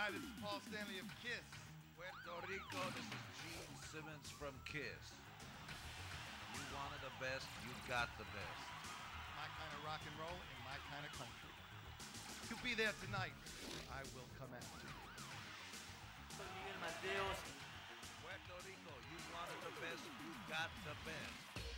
Hi, this is Paul Stanley of Kiss. Puerto Rico, this is Gene Simmons from Kiss. You wanted the best, you got the best. My kind of rock and roll in my kind of country. You'll be there tonight. I will come after you. Soy Miguel Mateos. Puerto Rico, you wanted the best, you got the best.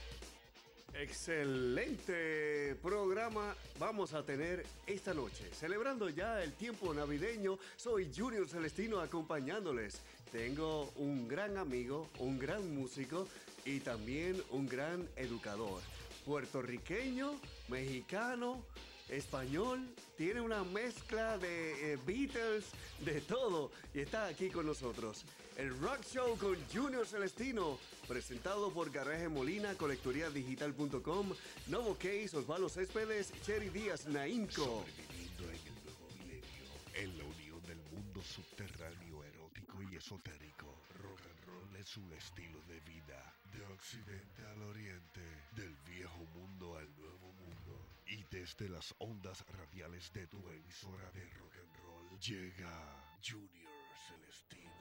Excelente programa vamos a tener esta noche. Celebrando ya el tiempo navideño, soy Junior Celestino acompañándoles. Tengo un gran amigo, un gran músico y también un gran educador. Puertorriqueño, mexicano, español, tiene una mezcla de eh, Beatles, de todo, y está aquí con nosotros. El Rock Show con Junior Celestino, presentado por Garaje Molina, colectoriadigital.com, Novo Case, Osvaldo Céspedes, Cherry Díaz, Naimco. Sobreviviendo en el nuevo milenio, en la unión del mundo subterráneo erótico y esotérico. Rock and roll es un estilo de vida, de occidente al oriente, del viejo mundo al nuevo mundo. Y desde las ondas radiales de tu emisora de rock and roll, llega Junior Celestino.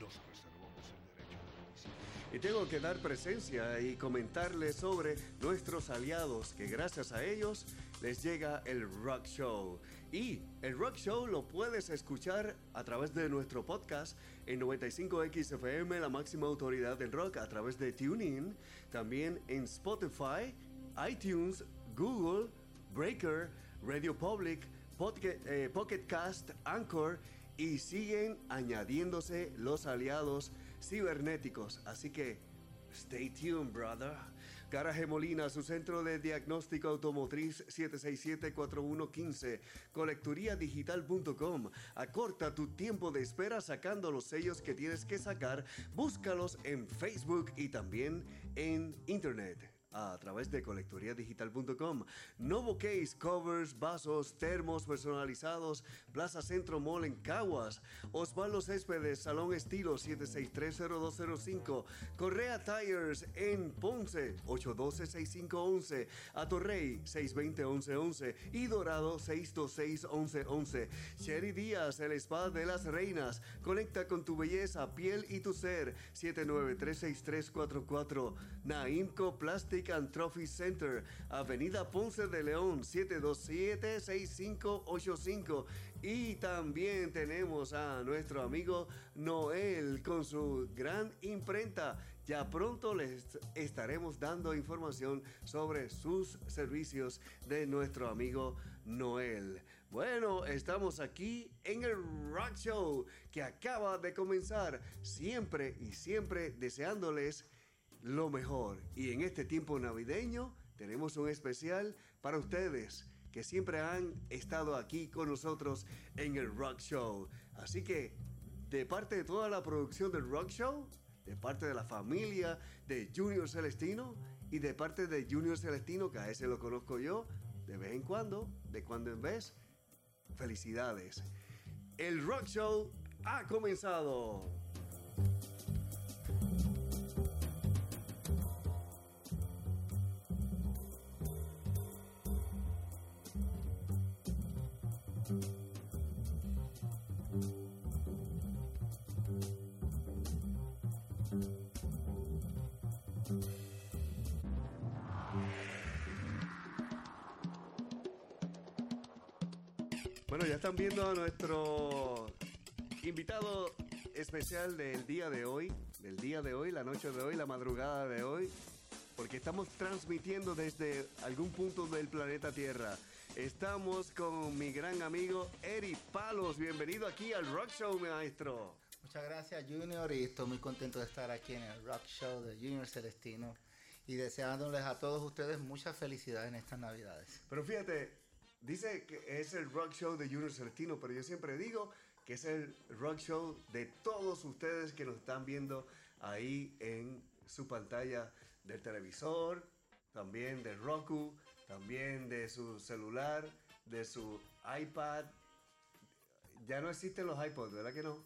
Nos reservamos el derecho de. Y tengo que dar presencia y comentarles sobre nuestros aliados, que gracias a ellos les llega el Rock Show. Y el Rock Show lo puedes escuchar a través de nuestro podcast en 95XFM, la máxima autoridad del rock, a través de TuneIn, también en Spotify, iTunes, Google, Breaker, Radio Public, eh, Pocket Cast, Anchor y siguen añadiéndose los aliados cibernéticos. Así que, stay tuned, brother. Garaje Molina, su centro de diagnóstico automotriz 767-4115. Colecturiadigital.com. Acorta tu tiempo de espera sacando los sellos que tienes que sacar. Búscalos en Facebook y también en Internet a través de colectoriadigital.com. Novo Case, covers, vasos, termos personalizados, Plaza Centro Mall en Caguas, Osvaldo Céspedes, Salón Estilo 7630205, Correa Tires en Ponce 812-6511, Atorrey 620-1111 y Dorado 626-1111. Sherry Díaz, el spa de las reinas, conecta con tu belleza, piel y tu ser 7936344, Naimco Plastic Trophy Center, Avenida Ponce de León, 727-6585. Y también tenemos a nuestro amigo Noel con su gran imprenta. Ya pronto les estaremos dando información sobre sus servicios de nuestro amigo Noel. Bueno, estamos aquí en el Rock Show que acaba de comenzar. Siempre y siempre deseándoles lo mejor. Y en este tiempo navideño tenemos un especial para ustedes que siempre han estado aquí con nosotros en el Rock Show. Así que, de parte de toda la producción del Rock Show, de parte de la familia de Junior Celestino y de parte de Junior Celestino, que a ese lo conozco yo, de vez en cuando, de cuando en vez, felicidades. El Rock Show ha comenzado. Ya están viendo a nuestro invitado especial del día de hoy, del día de hoy, la noche de hoy, la madrugada de hoy, porque estamos transmitiendo desde algún punto del planeta Tierra. Estamos con mi gran amigo Eri Palos. Bienvenido aquí al Rock Show, maestro. Muchas gracias Junior y estoy muy contento de estar aquí en el Rock Show de Junior Celestino y deseándoles a todos ustedes mucha felicidad en estas navidades. Pero fíjate, dice que es el rock show de Junior Celestino, pero yo siempre digo que es el rock show de todos ustedes que nos están viendo ahí en su pantalla del televisor, también de Roku, también de su celular, de su iPad. Ya no existen los iPods, ¿verdad que no?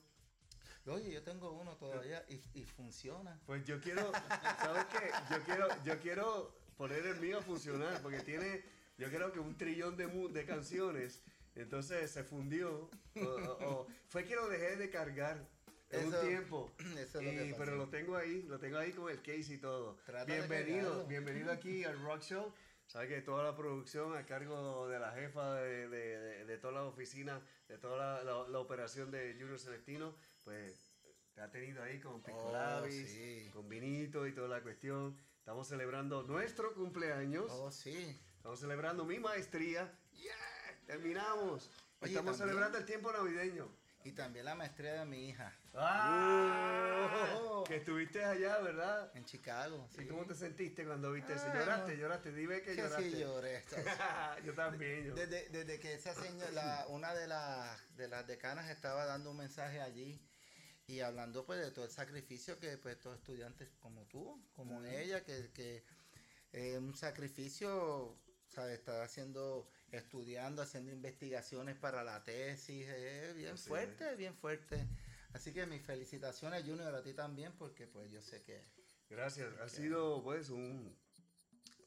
Oye, yo tengo uno todavía y, y funciona. Pues yo quiero, ¿sabes qué? Yo quiero, yo quiero poner el mío a funcionar porque tiene, yo creo que un trillón de, de canciones Entonces se fundió. o- o- o fue que lo dejé de cargar en Eso- un tiempo. eso es lo Y- que pero lo tengo ahí, lo tengo ahí con el case y todo. Trata bienvenido, bienvenido aquí al Rock Show. Sabes que toda la producción a cargo de la jefa de, de- de- de toda la oficina, de toda la, la- la operación de Junior Celestino, pues te ha tenido ahí con Pico Oh, sí. con vinito y toda la cuestión. Estamos celebrando nuestro cumpleaños. Oh, sí. Estamos celebrando mi maestría. ¡Yeah! Terminamos. Oye, Estamos también- celebrando el tiempo navideño. Y también la maestría de mi hija ¡Ah! Que estuviste allá, ¿verdad? en Chicago. ¿Y sí. cómo te sentiste cuando viste eso? Ah, ¿Lloraste? ¿Lloraste? Dime que Que lloraste. sí lloré. yo también. Yo. Desde, desde que esa señora, una de, las de las decanas estaba dando un mensaje allí y hablando pues de todo el sacrificio que pues todos estudiantes como tú, como ella, que, que eh, un sacrificio, ¿sabes? Está haciendo, estudiando, haciendo investigaciones para la tesis, eh, bien Así fuerte, bien fuerte. Así que mis felicitaciones Junior a ti también porque pues yo sé que Gracias. Ha sido pues un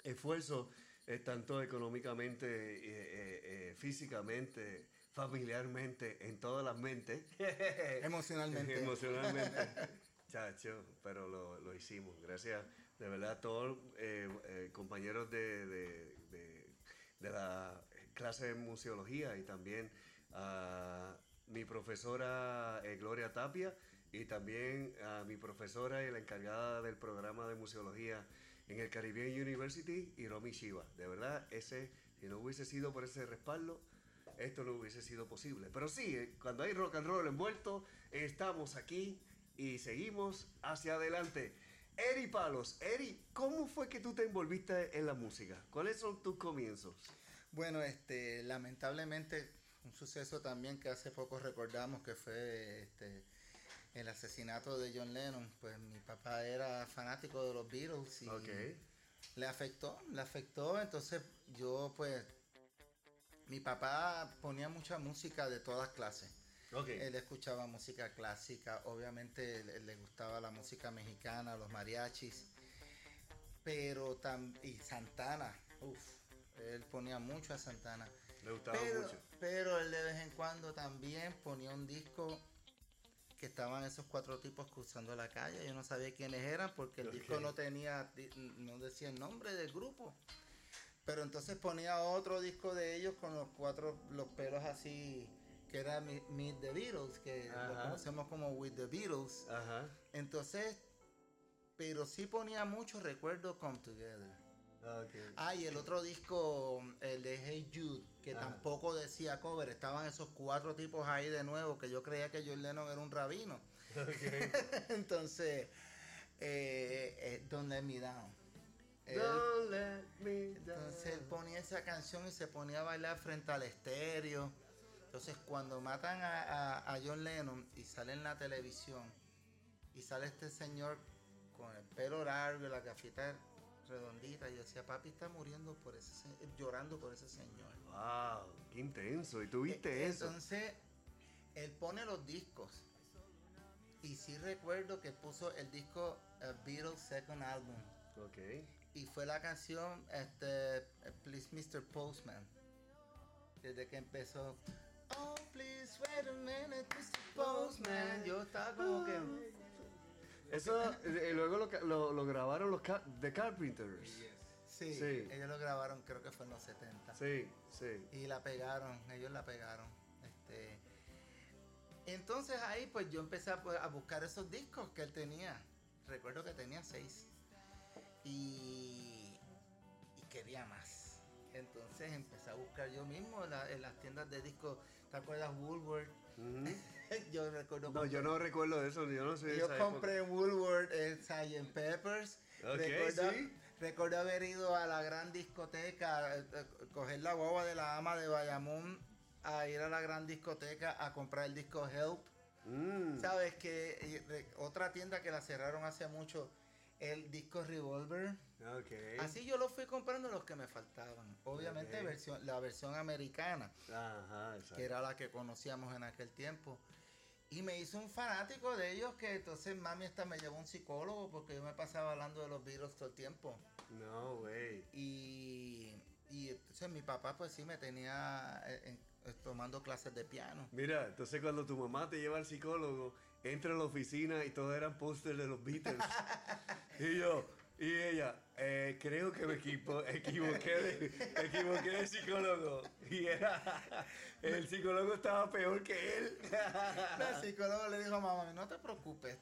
esfuerzo eh, tanto económicamente, eh, eh, eh, físicamente, familiarmente, en todas las mentes. emocionalmente Emocionalmente. Chacho, pero lo, lo hicimos. Gracias, de verdad, a todos eh, eh, compañeros de, de- de- la clase de museología y también a mi profesora eh, Gloria Tapia y también a mi profesora y la encargada del programa de museología en el Caribbean University, Hiromi Shiva. De verdad, ese, si no hubiese sido por ese respaldo, esto no hubiese sido posible. Pero sí, eh, cuando hay rock and roll envuelto, estamos aquí y seguimos hacia adelante. Eri Palos, Eri, ¿cómo fue que tú te envolviste en la música? ¿Cuáles son tus comienzos? Bueno, este, lamentablemente, un suceso también que hace poco recordamos que fue este, el asesinato de John Lennon. Pues mi papá era fanático de los Beatles y le afectó, le afectó. Entonces yo, pues, mi papá ponía mucha música de todas clases. Él escuchaba música clásica, obviamente le, le gustaba la música mexicana, los mariachis, pero tam- y Santana, uff, él ponía mucho a Santana. Le gustaba Pero, mucho. pero él de vez en cuando también ponía un disco que estaban esos cuatro tipos cruzando la calle. Yo no sabía quiénes eran porque el disco no tenía, no decía el nombre del grupo. Pero entonces ponía otro disco de ellos con los cuatro, los pelos así, que era Meet the Beatles, que lo conocemos como With the Beatles. Ajá. Entonces, pero sí ponía mucho recuerdo Come Together. Ah, y el otro disco, el de Hey Jude, que Ajá. tampoco decía cover, estaban esos cuatro tipos ahí de nuevo, que yo creía que John Lennon era un rabino. Entonces, eh, eh, Don't Let Me Down. Él- Don't let me down. entonces él ponía esa canción y se ponía a bailar frente al estéreo. Entonces cuando matan a, a- a John Lennon y sale en la televisión y sale este señor con el pelo largo y la gafita redondita, yo decía, papi está muriendo por ese se- llorando por ese señor. Wow, qué intenso. ¿Y tú viste E- eso? Entonces, él pone los discos. Y sí recuerdo que puso el disco eh, Beatles Second Album. Ok. Y fue la canción este, Please Mr. Postman. Desde que empezó. Oh, please wait a minute, Mr. Postman. Yo estaba como que. Eso eh, luego lo, lo- lo grabaron los Ca- The Carpenters. Sí, Sí. ellos lo grabaron, creo que fue en los 70. Sí, sí. Y la pegaron, ellos la pegaron. Este, entonces ahí pues yo empecé a, pues, a buscar esos discos que él tenía. Recuerdo que tenía seis. Y, y quería más. Entonces empecé a buscar yo mismo en, la- en las tiendas de discos. ¿Te acuerdas Woolworth? Ujú. yo recuerdo No, yo no recuerdo eso, yo no sé. yo esa compré en Woolworth el Sgt. Peppers. Ok, recuerdo, sí. recuerdo haber ido a la gran discoteca, eh, eh, coger la guagua de la ama de Bayamón, a ir a la gran discoteca a comprar el disco Help. época. Mm, Sabes que otra tienda que la cerraron hace mucho, el disco Revolver. ok. Así yo lo fui comprando los que me faltaban. Obviamente Ok. versión, la versión americana Ajá, que era la que conocíamos en aquel tiempo. Y me hizo un fanático de ellos que entonces mami hasta me llevó a un psicólogo porque yo me pasaba hablando de los Beatles todo el tiempo. No, güey. Y, y entonces mi papá pues sí me tenía eh, en- tomando clases de piano. Mira, entonces cuando tu mamá te lleva al psicólogo, entra a la oficina y todos eran pósters de los Beatles. y yo, y ella, eh, creo que me equipo- equivoqué, de, equivoqué de psicólogo. Y era, el psicólogo estaba peor que él. El psicólogo le dijo a mamá, no te preocupes,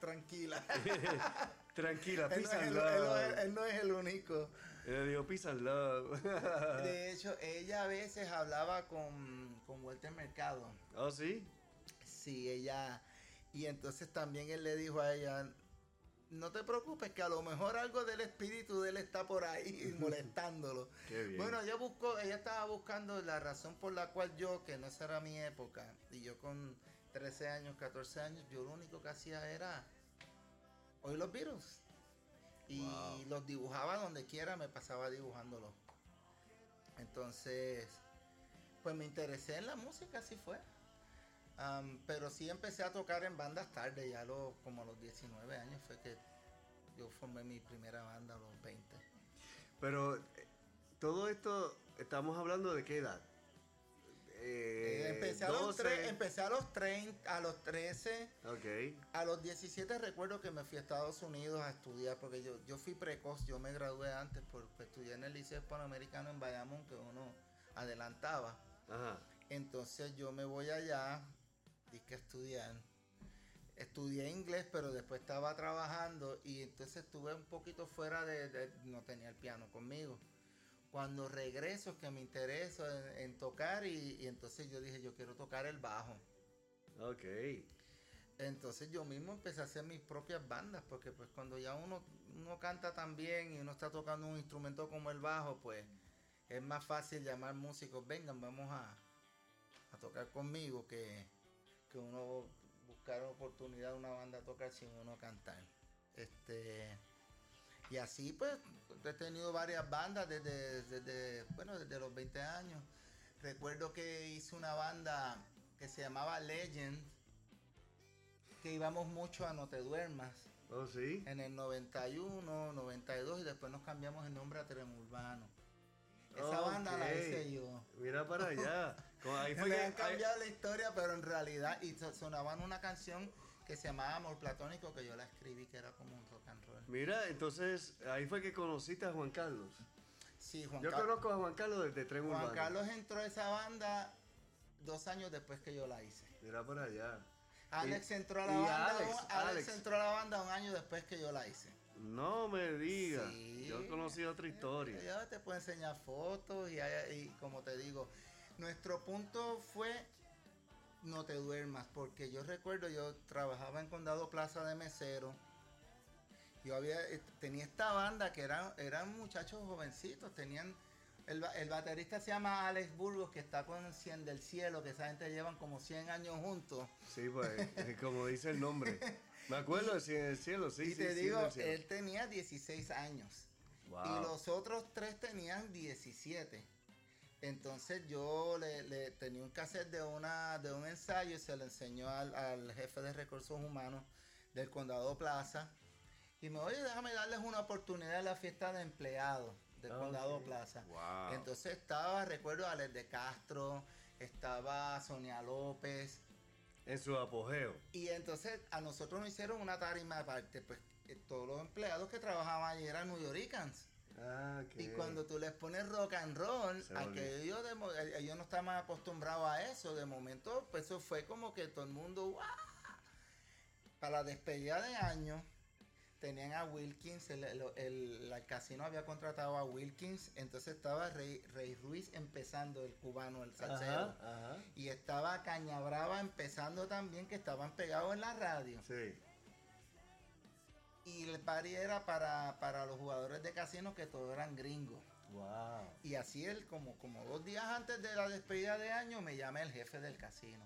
tranquila. Tranquila, él, no peace es and el, él no él no es el único. Le digo, peace and love. De hecho, ella a veces hablaba con, con Walter Mercado. ¿Oh, sí? Sí, ella. Y entonces también él le dijo a ella, no te preocupes, que a lo mejor algo del espíritu de él está por ahí molestándolo. Qué bien. Bueno, ella buscó, ella estaba buscando la razón por la cual yo, que no esa era mi época, y yo con 13 años, 14 años, yo lo único que hacía era oír los virus. Y Wow. los dibujaba donde quiera, me pasaba dibujándolos. Entonces, pues me interesé en la música, así fue. Am, pero sí empecé a tocar en bandas tarde, ya lo, como a los 19 años fue que yo formé mi primera banda a los 20. Pero eh, todo esto, estamos hablando de qué edad? Eh, empecé, a los 12. tre- empecé a los 30, a los 13, Ok. a los 17 recuerdo que me fui a Estados Unidos a estudiar, porque yo, yo fui precoz, yo me gradué antes, porque estudié en el Liceo Hispanoamericano en Bayamón, que uno adelantaba. Ajá. Entonces yo me voy allá, a estudiar. Estudié inglés, pero después estaba trabajando y entonces estuve un poquito fuera de, de- no tenía el piano conmigo. Cuando regreso es que me intereso en, en tocar y, y entonces yo dije, yo quiero tocar el bajo. Ok. Entonces yo mismo empecé a hacer mis propias bandas, porque pues cuando ya uno, uno canta tan bien y uno está tocando un instrumento como el bajo, pues es más fácil llamar músicos, vengan, vamos a, a tocar conmigo, que, que uno buscar oportunidad de una banda a tocar sin uno cantar. Este y así pues he tenido varias bandas desde, desde, bueno, desde los 20 años. Recuerdo que hice una banda que se llamaba Legend, que íbamos mucho a No Te Duermas Oh, sí. en el 91, 92 y después nos cambiamos el nombre a Tremurbano. Esa banda la hice yo. Mira para allá. Como ahí fue Le que- han ahí- cambiado la historia, pero en realidad, y so- sonaban una canción que se llamaba Amor Platónico, que yo la escribí, que era como un rock and roll. Mira, entonces ahí fue que conociste a Juan Carlos. Sí, Juan, Yo Car- conozco a Juan Carlos desde Tren Juan Urbano. Carlos entró a esa banda dos años después que yo la hice. Mira para allá. Alex Y- entró a la banda, Alex, un- Alex Alex. entró a la banda un año después que yo la hice. No me digas. Sí. Yo conocí otra historia. Yo te puedo enseñar fotos y, y como te digo, nuestro punto fue no te duermas, porque yo recuerdo, yo trabajaba en Condado Plaza de mesero. Yo había, eh, tenía esta banda que eran, eran muchachos jovencitos, tenían, el, el baterista se llama Alex Burgos, que está con 100 del cielo, que esa gente llevan como 100 años juntos. Sí, pues, como dice el nombre. Me acuerdo de Cien del Cielo, sí, y sí, te digo, él tenía 16 años. Wow. Y los otros tres tenían 17. Entonces yo le, le tenía un cassette de, una, de un ensayo y se lo enseñó al, al jefe de recursos humanos del condado Plaza. Y me oye, déjame darles una oportunidad en la fiesta de empleados del Ah, condado. Plaza. Wow. Entonces estaba, recuerdo, Alex de Castro, estaba Sonia López. En su apogeo. Y entonces a nosotros nos hicieron una tarima aparte, pues eh, todos los empleados que trabajaban allí eran New Yorkers. Ah, ok. Y cuando tú les pones rock and roll, Se a volvió. que ellos, de mo- eh, ellos no estaban acostumbrados a eso, de momento, pues eso fue como que todo el mundo, ¡guau! Para la despedida de año, tenían a Wilkins, el, el- el- el casino había contratado a Wilkins, entonces estaba Rey, Rey Ruiz empezando, el cubano, el salsero. Ajá, ajá. Y estaba Caña Brava empezando también, que estaban pegados en la radio. Sí. Y el party era para, para los jugadores de casino que todos eran gringos. Wow. Y así él, como, como dos días antes de la despedida de año, me llama el jefe del casino.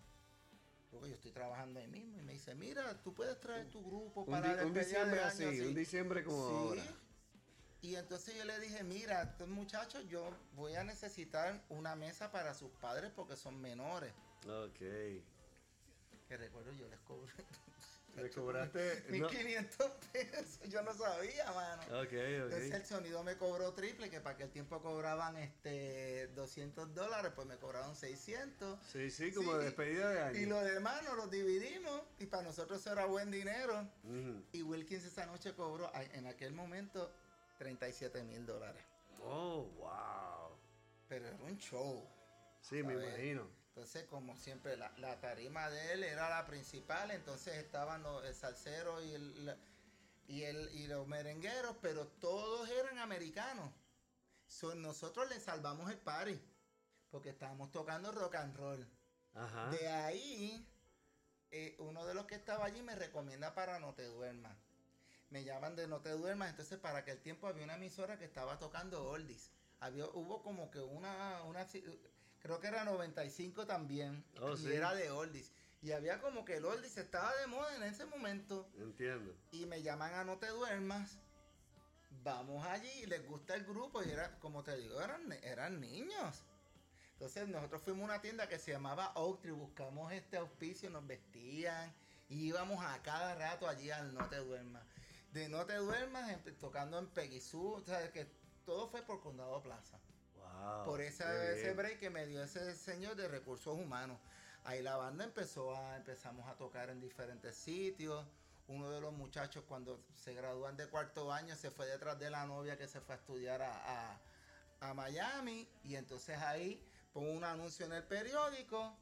Porque yo estoy trabajando ahí mismo. Y me dice, mira, tú puedes traer tu grupo Un, para un despedida diciembre así, un diciembre como Sí. ahora. Y entonces yo le dije, mira, estos muchachos, yo voy a necesitar una mesa para sus padres porque son menores. Ok. Que recuerdo, yo les cobré Le cobraste. no- 1500 pesos, yo no sabía, mano. Ok, Entonces el ok. sonido me cobró triple, que para aquel tiempo cobraban este 200 dólares, pues me cobraron 600. Sí, sí, como Sí, despedida de año. Y lo demás nos los dividimos y para nosotros eso era buen dinero. Y Wilkins esa noche cobró en aquel momento 37 mil dólares. Oh, wow. Pero era un show. Sí, me imagino. Entonces, como siempre, la, la tarima de él era la principal, entonces estaban los el salsero y el, y el y los merengueros, pero todos eran americanos. So, nosotros le salvamos el party, porque estábamos tocando rock and roll. Ajá. De ahí, eh, uno de los que estaba allí me recomienda para No Te Duermas. Me llaman de No Te Duermas, entonces para aquel tiempo había una emisora que estaba tocando oldies. Había, hubo como que una, una, creo que era 95 también, Oh, y sí. era de oldies. Y había como que el oldies estaba de moda en ese momento. Entiendo. Y me llaman a No Te Duermas. Vamos allí y les gusta el grupo. Y era, como te digo, eran, eran niños. Entonces nosotros fuimos a una tienda que se llamaba Oak Tree, buscamos este auspicio, nos vestían y íbamos a cada rato allí al No Te Duermas. De No Te Duermas, empe- tocando en Peguizú, o sea, que todo fue por Condado Plaza. Wow. por esa- ese break que me dio ese señor de recursos humanos. Ahí la banda empezó a, empezamos a tocar en diferentes sitios. Uno de los muchachos cuando se gradúan de cuarto año se fue detrás de la novia que se fue a estudiar a, a- a Miami y entonces ahí pongo un anuncio en el periódico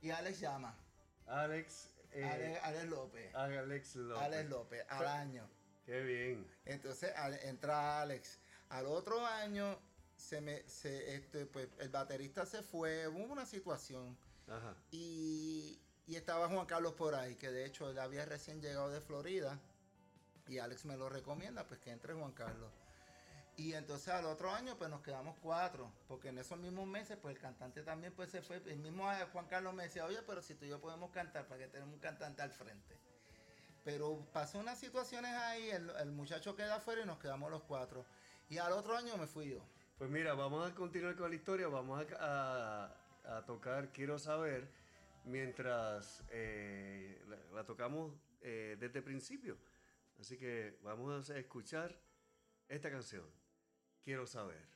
y Alex llama. Alex. eh, Alex, Alex López. Alex López. Alex López, al año. Qué bien. Entonces al- entra Alex. Al otro año se me, se, este, pues, el baterista se fue, hubo una situación Ajá. y, y estaba Juan Carlos por ahí, que de hecho él había recién llegado de Florida y Alex me lo recomienda, pues que entre Juan Carlos. Y entonces al otro año pues nos quedamos cuatro, porque en esos mismos meses pues el cantante también pues se fue, el mismo Juan Carlos me decía, oye, pero si tú y yo podemos cantar, ¿para que tenemos un cantante al frente? Pero pasó unas situaciones ahí, el, el muchacho queda afuera y nos quedamos los cuatro. Y al otro año me fui yo. Pues mira, vamos a continuar con la historia. Vamos a, tocar Quiero Saber mientras eh, la, la tocamos eh, desde el principio. Así que vamos a escuchar esta canción. Quiero Saber.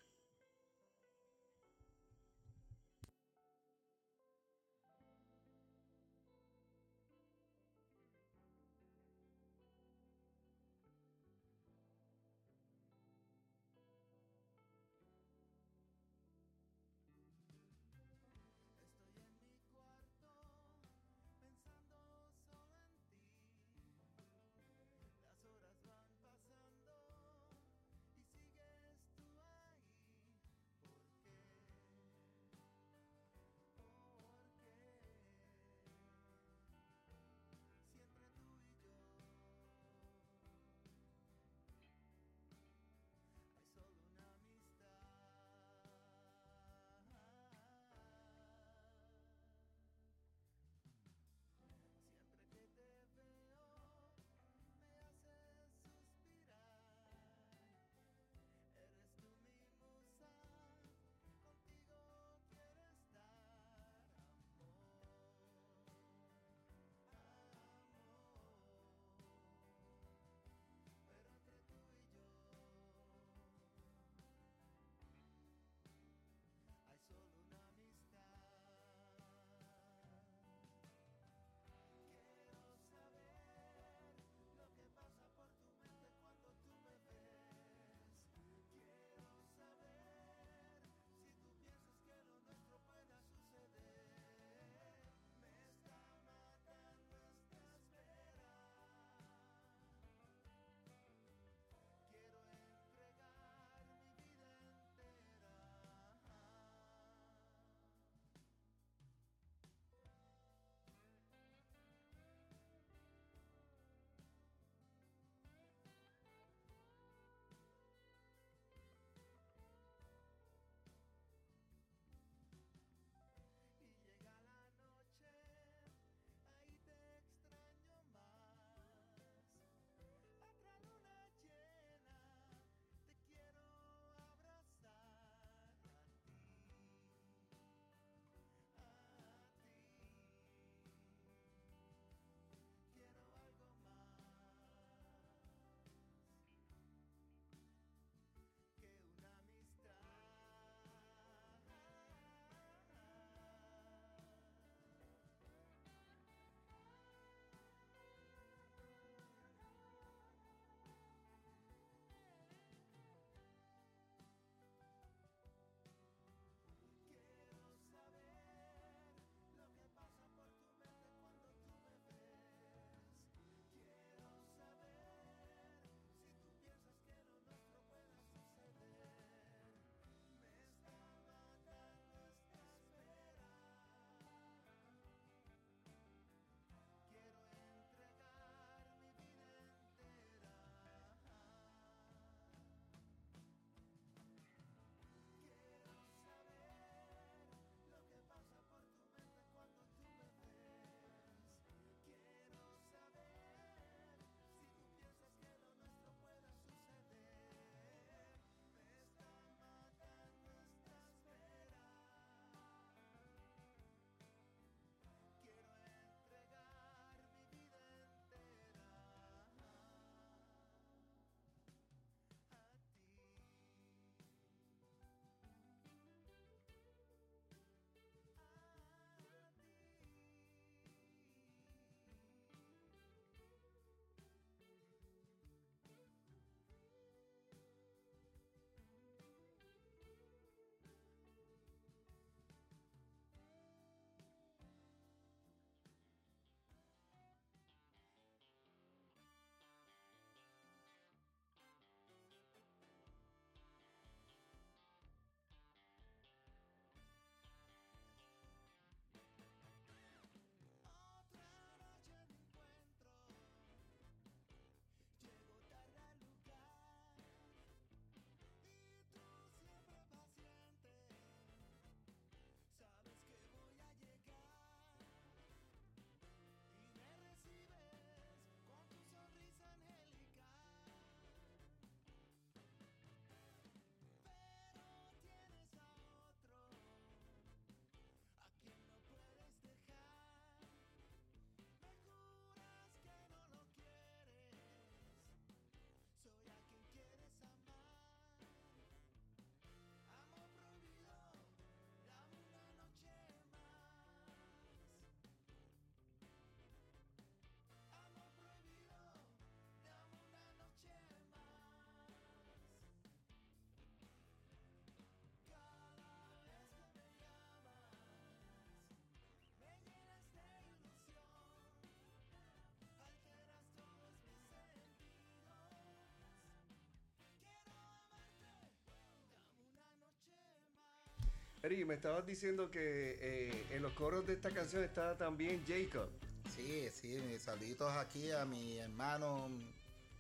Eri, me estabas diciendo que eh, en los coros de esta canción está también Jacob. Sí, sí, mis saluditos aquí a mi hermano,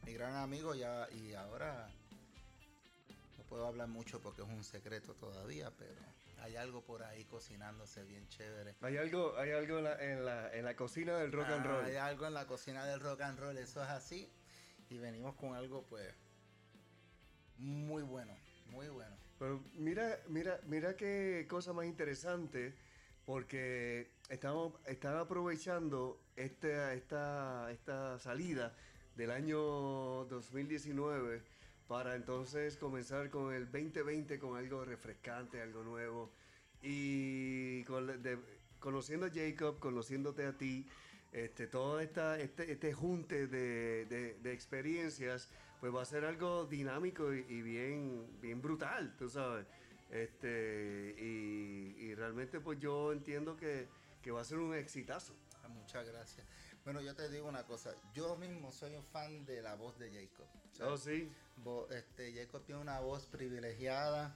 mi gran amigo, ya, y ahora no puedo hablar mucho porque es un secreto todavía, pero hay algo por ahí cocinándose bien chévere. Hay algo, hay algo en, la, en, la, en la cocina del rock and Ah, roll. Hay algo en la cocina del rock and roll, eso es así. Y venimos con algo pues muy bueno, muy bueno. Pero mira, mira, mira qué cosa más interesante, porque estamos, están aprovechando esta, esta, esta salida del año 2019 para entonces comenzar con el 2020 con algo refrescante, algo nuevo. Y conociendo a Jacob, conociéndote a ti, este, todo esta, este, este junte de- de experiencias, pues va a ser algo dinámico y, y bien, bien brutal, tú sabes. Este, y, y realmente pues yo entiendo que, que va a ser un exitazo. Ah, Muchas gracias. Bueno, yo te digo una cosa, yo mismo soy un fan de la voz de Jacob. Sea, Oh, sí. este, Jacob tiene una voz privilegiada,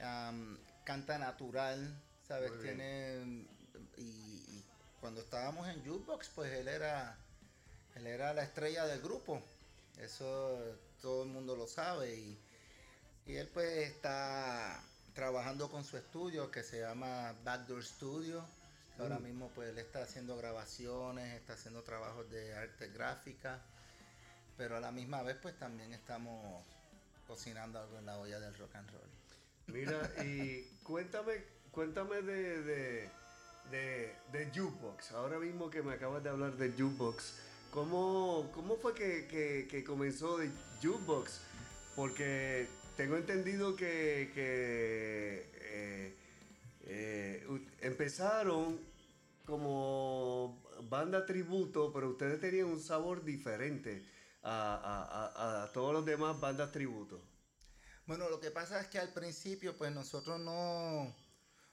am, canta natural, ¿sabes? Muy. Tiene. Y, y cuando estábamos en Jukebox, pues él era, él era la estrella del grupo. Eso todo el mundo lo sabe. Y, y él, pues, está trabajando con su estudio que se llama Backdoor Studio. Ahora mismo, pues, él está haciendo grabaciones, está haciendo trabajos de arte gráfica pero a la misma vez pues también estamos cocinando algo en la olla del rock and roll. Mira, y cuéntame, cuéntame de, de, de, de Jukebox. Ahora mismo que me acabas de hablar de Jukebox, ¿cómo, cómo fue que, que- que comenzó de Jukebox? Porque tengo entendido que, que, eh, eh, empezaron como banda tributo, pero ustedes tenían un sabor diferente a, a- a- a todos los demás bandas tributo. Bueno, lo que pasa es que al principio pues nosotros no,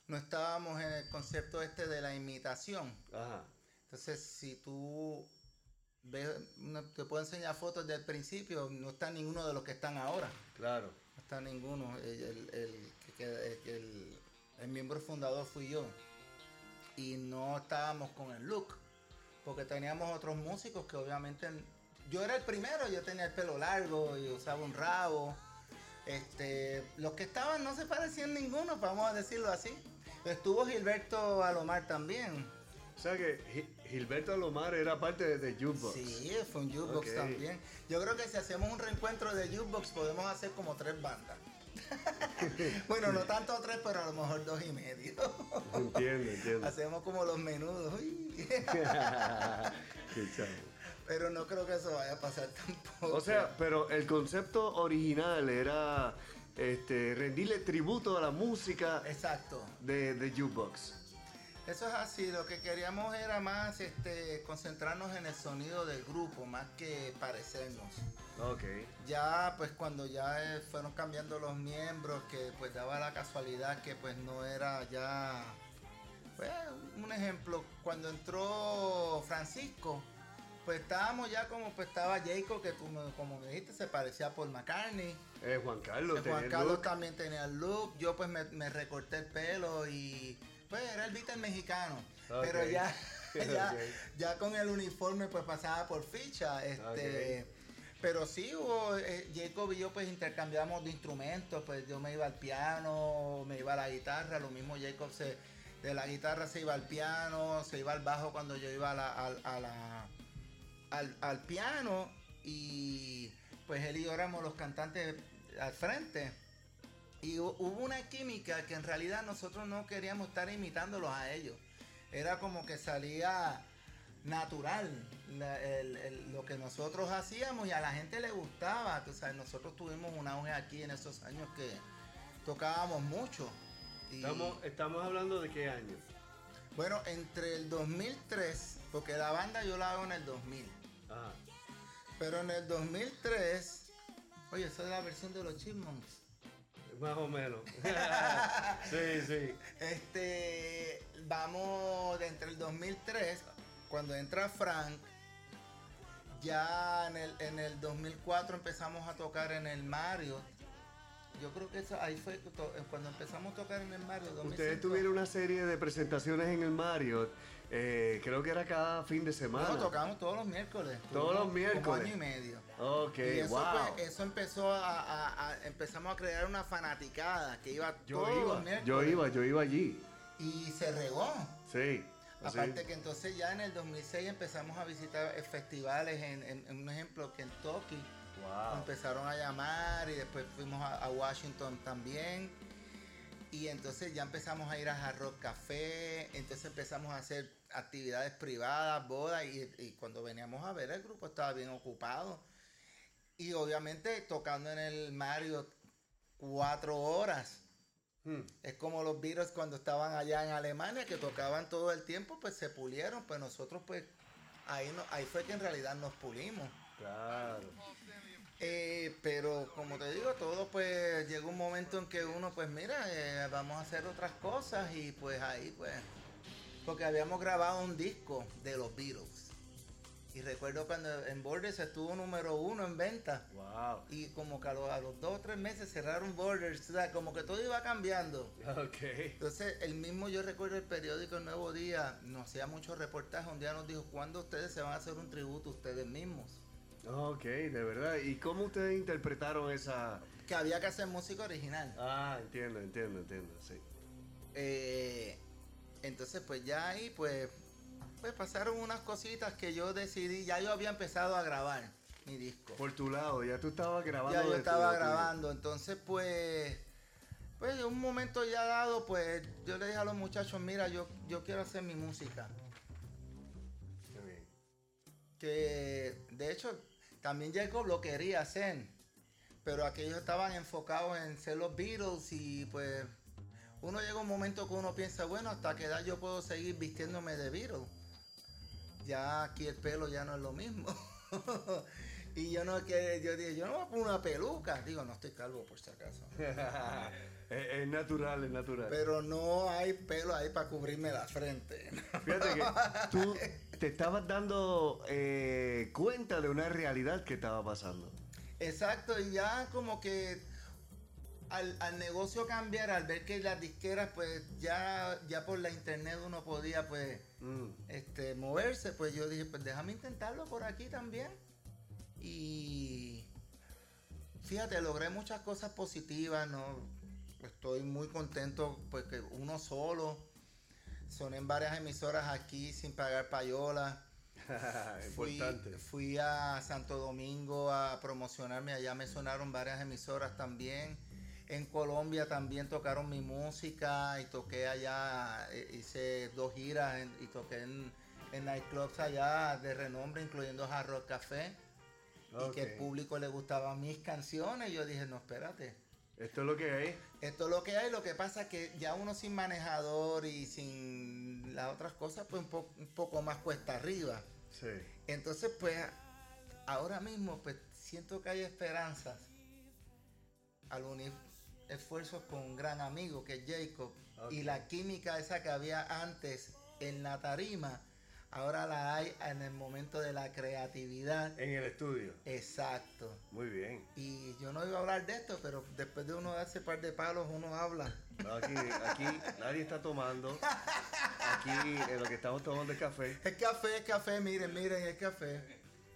no estábamos en el concepto este de la imitación. Ajá. Entonces si tú una- te puedo enseñar fotos del principio, no está ninguno de los que están ahora. Claro. No está ninguno. El, el- el el- el- el miembro fundador fui yo. Y no estábamos con el look. Porque teníamos otros músicos que obviamente. Yo era el primero, yo tenía el pelo largo y usaba un rabo. Este, los que estaban no se parecían ninguno, vamos a decirlo así. Estuvo Gilberto Alomar también. O sea que Gilberto Alomar era parte de, Jukebox. Sí, fue un jukebox también. Yo creo que si hacemos un reencuentro de jukebox podemos hacer como tres bandas. bueno, no tanto tres, pero a lo mejor dos y medio. Entiendo, entiendo. hacemos como los menudos. Qué chavo. pero no creo que eso vaya a pasar tampoco. O sea, pero el concepto original era este, rendirle tributo a la música Exacto. de, de Jukebox. Eso es así, lo que queríamos era más este, concentrarnos en el sonido del grupo, más que parecernos. Ok. Ya pues cuando ya eh, fueron cambiando los miembros, que pues daba la casualidad que pues no era ya... Pues, un ejemplo, cuando entró Francisco, pues estábamos ya como pues estaba Jacob, que tú como me dijiste se parecía a Paul McCartney. Eh, Juan Carlos, Eh, Juan Carlos look. también tenía el look, yo pues me, me recorté el pelo y pues era el Beatle mexicano. Pero ya, ya, ya con el uniforme pues pasaba por ficha. Este, Pero sí hubo, eh, Jacob y yo pues intercambiamos de instrumentos, pues yo me iba al piano, me iba a la guitarra, lo mismo Jacob se, de la guitarra se iba al piano, se iba al bajo cuando yo iba a la, al- a la- al, al piano y pues él y yo éramos los cantantes al frente. Y hu- hubo una química que en realidad nosotros no queríamos estar imitándolos a ellos. Era como que salía natural la- el- el- lo que nosotros hacíamos y a la gente le gustaba. Tú sabes, nosotros tuvimos un auge aquí en esos años que tocábamos mucho. Y, Estamos, estamos hablando de qué año. bueno, entre el 2003, porque la banda yo la hago en el 2000. Ajá. Pero en el 2003, oye, esa es la versión de los Chipmunks. Más o menos. sí, sí. Este, vamos de entre el 2003, cuando entra Frank, ya en el, en el 2004 empezamos a tocar en el Mario yo creo que eso ahí fue cuando empezamos a tocar en el Mario 2005. Ustedes tuvieron una serie de presentaciones en el Marriott, eh, creo que era cada fin de semana. No, tocamos todos los miércoles. Todos los Como miércoles. año y medio. Ok, y eso, wow. pues, eso empezó a, a- a- empezamos a crear una fanaticada que iba yo todos los iba, miércoles. yo iba, yo iba allí. Y se regó. Sí. así. Aparte que entonces ya en el 2006 empezamos a visitar eh, festivales en, en- en un ejemplo Kentucky. Wow. Empezaron a llamar y después fuimos a, a Washington también. Y entonces ya empezamos a ir a Hard Rock Café, entonces empezamos a hacer actividades privadas, bodas, y, y cuando veníamos a ver el grupo estaba bien ocupado. Y obviamente tocando en el Mario cuatro horas. Hmm. Es como los Beatles cuando estaban allá en Alemania, que tocaban todo el tiempo, pues se pulieron, pues nosotros pues ahí, no, ahí fue que en realidad nos pulimos. Claro. Eh, pero como te digo, todo pues llega un momento en que uno pues mira, eh, vamos a hacer otras cosas y pues ahí pues, porque habíamos grabado un disco de los Beatles. Y recuerdo cuando en Borders estuvo número uno en venta. Wow. Y como que a los, a los dos o tres meses cerraron Borders, o sea, como que todo iba cambiando. Ok. Entonces, el mismo, yo recuerdo el periódico El Nuevo Día, nos hacía muchos reportajes, un día nos dijo, ¿cuándo ustedes se van a hacer un tributo ustedes mismos? Ok, de verdad. ¿Y cómo ustedes interpretaron esa...? Que había que hacer música original. Ah, entiendo, entiendo, entiendo, sí. Eh, entonces, pues ya ahí, pues, pues pasaron unas cositas que yo decidí, ya yo había empezado a grabar mi disco. Por tu lado, ya tú estabas grabando. Ya yo tu estaba grabando, entonces pues, pues en un momento ya dado, pues yo le dije a los muchachos, mira, yo, yo quiero hacer mi música. Qué bien. que de hecho también Jacob lo quería hacer, pero aquellos estaban enfocados en ser los Beatles y pues uno llega un momento que uno piensa, bueno, hasta qué edad yo puedo seguir vistiéndome de Beatles. Ya aquí el pelo ya no es lo mismo. y yo no que yo dije, yo no voy a poner una peluca. Digo, no estoy calvo por si acaso. es, es natural, es natural. Pero no hay pelo ahí para cubrirme la frente. Fíjate que tú te estabas dando eh, cuenta de una realidad que estaba pasando. Exacto, y ya como que al, al negocio cambiar, al ver que las disqueras, pues ya, ya por la internet uno podía pues Mm. este, moverse, pues yo dije, pues déjame intentarlo por aquí también. Y fíjate, logré muchas cosas positivas, ¿no? Estoy muy contento, pues que uno solo, soné en varias emisoras aquí sin pagar payola. Fui, fui a Santo Domingo a promocionarme, allá me sonaron varias emisoras también. En Colombia también tocaron mi música y toqué allá, eh, hice dos giras en- y toqué en, en nightclubs allá de renombre, incluyendo Hard Rock Café. Y que el público le gustaban mis canciones. Y yo dije, no, espérate. Esto es lo que hay. Esto es lo que hay, lo que pasa es que ya uno sin manejador y sin las otras cosas, pues un, po- un poco más cuesta arriba. Sí. Entonces, pues, ahora mismo, pues, siento que hay esperanzas al unir esfuerzos con un gran amigo que es Jacob. Y la química esa que había antes en la tarima, ahora la hay en el momento de la creatividad. En el estudio. Exacto. Muy bien. Y yo no iba a hablar de esto, pero después de uno darse par de palos, uno habla. No, Aquí, aquí nadie está tomando. Aquí en lo que estamos tomando es café. Es café, es café, miren, miren, es café.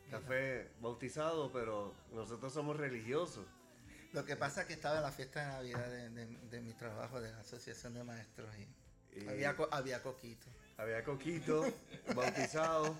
Café bautizado, pero nosotros somos religiosos. Lo que pasa es que estaba en la fiesta de Navidad de, de- de mi trabajo de la Asociación de Maestros y, Y- había, había coquito. Había coquito, bautizado.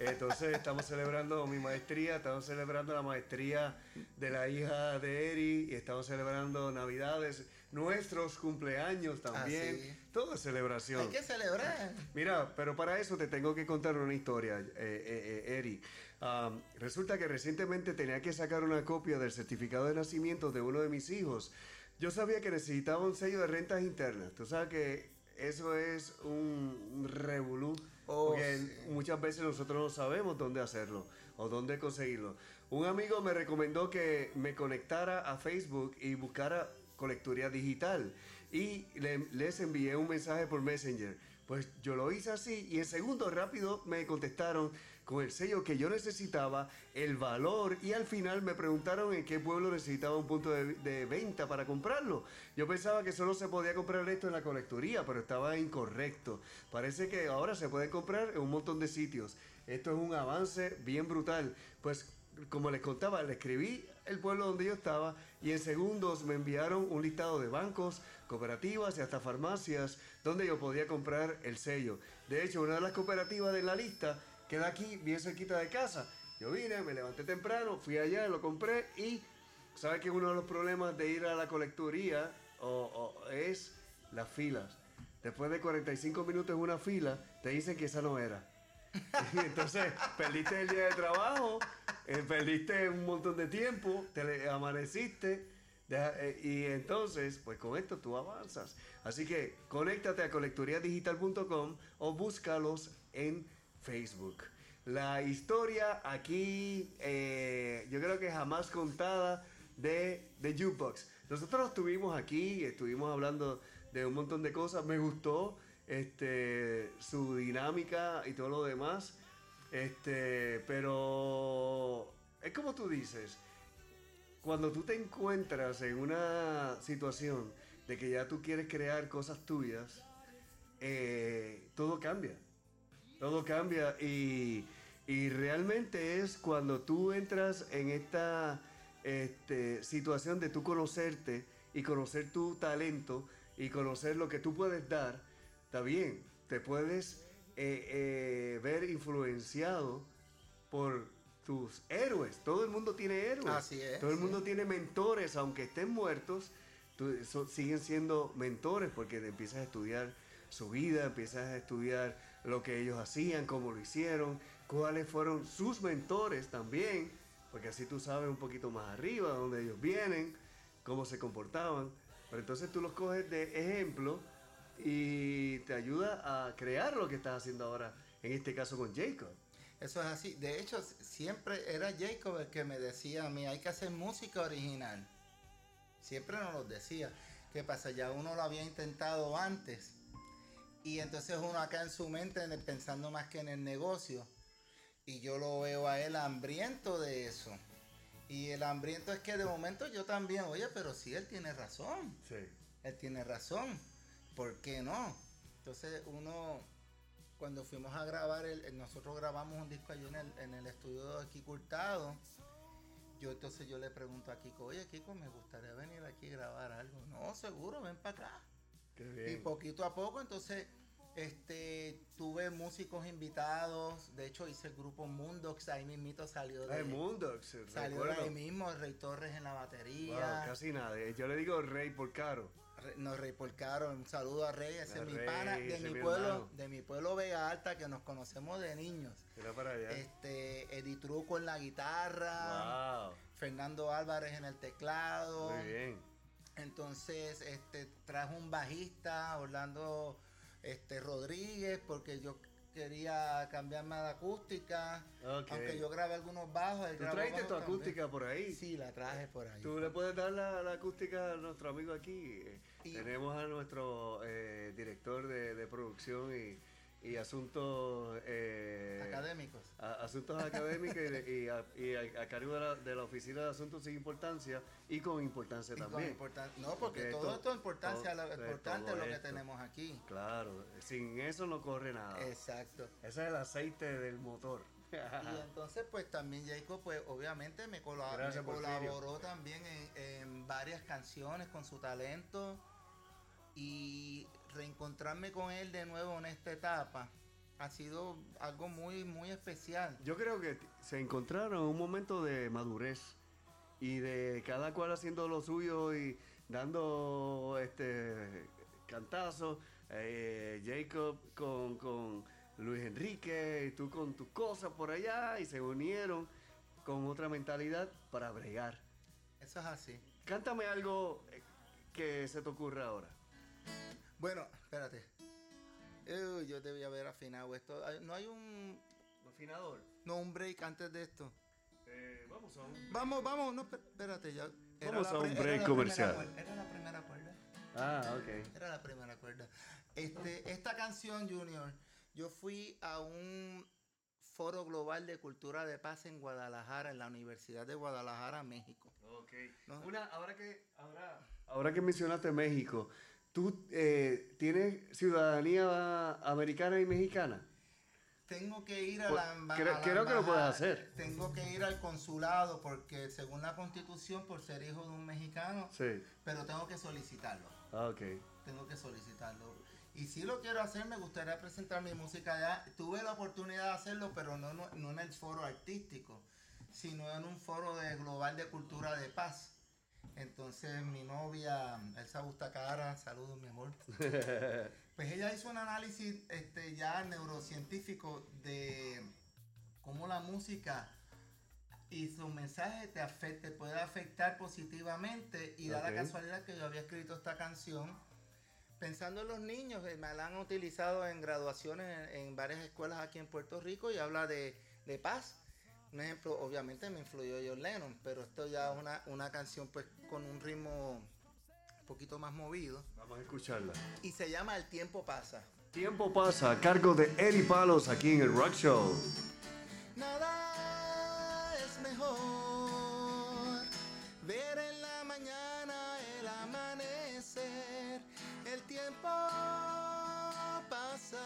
Entonces estamos celebrando mi maestría, estamos celebrando la maestría de la hija de Eri y estamos celebrando Navidades, nuestros cumpleaños también. Ah, sí. Todo es celebración. Hay que celebrar. Mira, pero para eso te tengo que contar una historia, eh, eh, eh, Eri. Am, resulta que recientemente tenía que sacar una copia del certificado de nacimiento de uno de mis hijos. Yo sabía que necesitaba un sello de rentas internas. Tú sabes que eso es un, revolú. Oh, porque sí. muchas veces nosotros no sabemos dónde hacerlo o dónde conseguirlo. Un amigo me recomendó que me conectara a Facebook y buscara colecturía digital y le- les envié un mensaje por Messenger. Pues yo lo hice así y en segundos rápido me contestaron, con el sello que yo necesitaba, el valor y al final me preguntaron en qué pueblo necesitaba un punto de, de venta para comprarlo. Yo pensaba que solo se podía comprar esto en la colecturía, pero estaba incorrecto. Parece que ahora se puede comprar en un montón de sitios. Esto es un avance bien brutal. Pues como les contaba, le escribí el pueblo donde yo estaba y en segundos me enviaron un listado de bancos, cooperativas y hasta farmacias donde yo podía comprar el sello. De hecho, una de las cooperativas de la lista queda aquí, bien cerquita de casa. Yo vine, me levanté temprano, fui allá, lo compré y ¿sabes que uno de los problemas de ir a la colecturía o- es las filas? Después de 45 minutos en una fila, te dicen que esa no era. Entonces, perdiste el día de trabajo, eh, perdiste un montón de tiempo, te amaneciste, eh, y entonces, pues con esto tú avanzas. Así que conéctate a colecturiadigital.com o búscalos en Facebook. La historia aquí, eh, yo creo que jamás contada de, de Jukebox. Nosotros estuvimos aquí, estuvimos hablando de un montón de cosas, me gustó este, su dinámica y todo lo demás, este, pero es como tú dices, cuando tú te encuentras en una situación de que ya tú quieres crear cosas tuyas, eh, todo cambia. Todo cambia y, y realmente es cuando tú entras en esta este, situación de tú conocerte y conocer tu talento y conocer lo que tú puedes dar, está bien, te puedes eh, eh, ver influenciado por tus héroes. Todo el mundo tiene héroes. Así es, Todo el sí. mundo tiene mentores, aunque estén muertos, tú- so- siguen siendo mentores porque empiezas a estudiar su vida, empiezas a estudiar lo que ellos hacían, cómo lo hicieron, cuáles fueron sus mentores también, porque así tú sabes un poquito más arriba de dónde ellos vienen, cómo se comportaban. Pero entonces tú los coges de ejemplo y te ayuda a crear lo que estás haciendo ahora, en este caso con Jacob. Eso es así. De hecho, siempre era Jacob el que me decía a mí, hay que hacer música original. Siempre nos lo decía. ¿Qué pasa? Ya uno lo había intentado antes. Y entonces uno acá en su mente pensando más que en el negocio. Y yo lo veo a él hambriento de eso. Y el hambriento es que de momento yo también, oye, pero sí, él tiene razón. Sí. Él tiene razón. ¿Por qué no? Entonces uno, cuando fuimos a grabar, el, el- nosotros grabamos un disco allí en el, en el estudio de Kiko Hurtado. Yo entonces yo le pregunto a Kiko, oye Kiko, me gustaría venir aquí a grabar algo. No, seguro, ven para acá. Y poquito a poco, entonces, este, tuve músicos invitados. De hecho, hice el grupo Mundox, ahí mismito salió de, Ay, Mundox, salió de ahí mismo, Rey Torres en la Wow, batería. casi nada. Yo le digo rey por caro. No, Rey Porcaro, un saludo a Rey, ese es mi pana, de mi mi pueblo, hermano. de mi pueblo Vega Alta, que nos conocemos de niños. Mira para allá. Este, Eddie Truco en la guitarra, wow. Fernando Álvarez en el teclado. Muy bien. Entonces, este, trajo un bajista, Orlando este, Rodríguez, porque yo quería cambiarme a la acústica. Aunque yo grabé algunos bajos. él ¿Tú trajiste tu también. acústica por ahí? Sí, la traje por ahí. ¿Tú le puedes dar la, la acústica a nuestro amigo aquí? Y- Tenemos a nuestro eh, director de, de producción y, y asuntos... eh, Académicos. a- asuntos académicos y, de- y a, y a- a cargo de la, de la Oficina de Asuntos sin Importancia y con importancia Y con también. importan- no, porque, Porque todo esto- es importancia, todo- lo importante es lo que esto. tenemos aquí. Claro, sin eso no corre nada. Exacto. Ese es el aceite del motor. Y entonces, pues también Jacob, pues obviamente me, Gracias, me colaboró también en, en varias canciones con su talento. Y reencontrarme con él de nuevo en esta etapa ha sido algo muy, muy especial. Yo creo que se encontraron en un momento de madurez y de cada cual haciendo lo suyo y dando este cantazos. eh, Jacob con, con Luis Enrique y tú con tus cosas por allá y se unieron con otra mentalidad para bregar. Eso es así. Cántame algo que se te ocurra ahora. Bueno, espérate. Eh, yo debía haber afinado esto. No hay un, Afinador. no, un break antes de esto. Eh, vamos a un... Vamos, vamos, no, espé- espérate, ya. Era Vamos a un break la comercial. cuerda, Era la primera cuerda. Ah, ok. Era la primera cuerda. Este, esta canción, Junior, yo fui a un Foro Global de Cultura de Paz en Guadalajara, en la Universidad de Guadalajara, México. Ok. No. Una, ahora, que, ahora, ahora que mencionaste México, ¿tú eh, tienes ciudadanía americana y mexicana? Tengo que ir a Pues, la emba- creo- que lo puedes embajada. hacer. Tengo que ir al consulado porque según la constitución, por ser hijo de un mexicano, Sí. pero tengo que solicitarlo. Ah, ok. Tengo que solicitarlo. Y si lo quiero hacer, me gustaría presentar mi música allá. Tuve la oportunidad de hacerlo, pero no, no, no en el foro artístico, sino en un foro de global de cultura de paz. Entonces mi novia, Elsa Bustacara, saludos mi amor. Pues ella hizo un análisis este, ya neurocientífico de cómo la música y su mensaje te, afecta, te puede afectar positivamente y da la casualidad que yo había escrito esta canción pensando en los niños, eh, me la han utilizado en graduaciones en, en varias escuelas aquí en Puerto Rico y habla de, de paz. Un ejemplo, obviamente me influyó John Lennon, pero esto ya es una, una canción pues con un ritmo un poquito más movido Vamos a escucharla. y se llama El tiempo pasa. Tiempo pasa a cargo de Eddie Palos aquí en el Rock Show. Nada es mejor ver en la mañana el amanecer. El tiempo pasa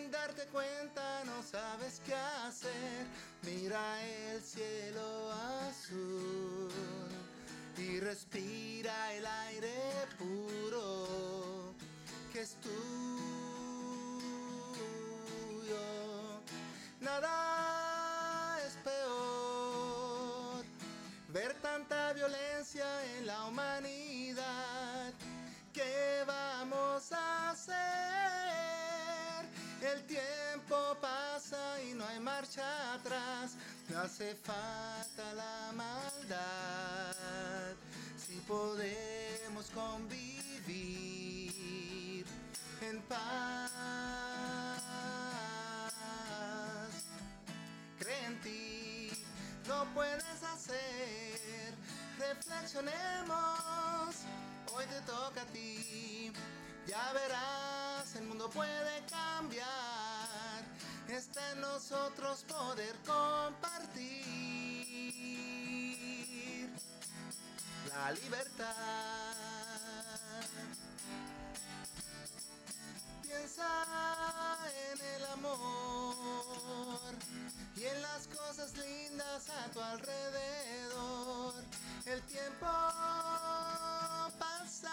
sin darte cuenta no sabes qué hacer. Mira el cielo azul y respira el aire puro que es tuyo. Nada es peor ver tanta violencia en la humanidad. ¿Qué vamos a hacer? El tiempo pasa y no hay marcha atrás. Me hace falta la maldad. Si podemos convivir en paz. Cree en ti, lo puedes hacer. Reflexionemos, hoy te toca a ti. Ya verás, el mundo puede cambiar. Está en nosotros poder compartir la libertad. Piensa en el amor y en las cosas lindas a tu alrededor. El tiempo pasa,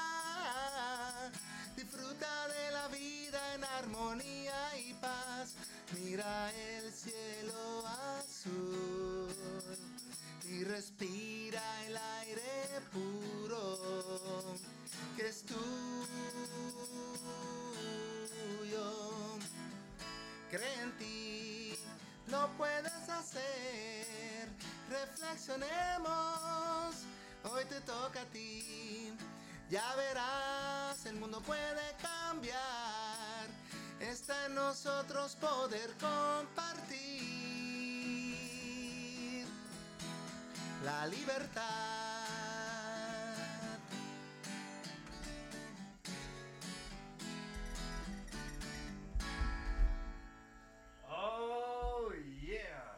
disfruta de la vida en armonía y paz. Mira el cielo azul y respira el aire puro que es tuyo. Cree en ti, lo puedes hacer. Reflexionemos, hoy te toca a ti. Ya verás, el mundo puede cambiar. Está en nosotros poder compartir la libertad. Oh, yeah.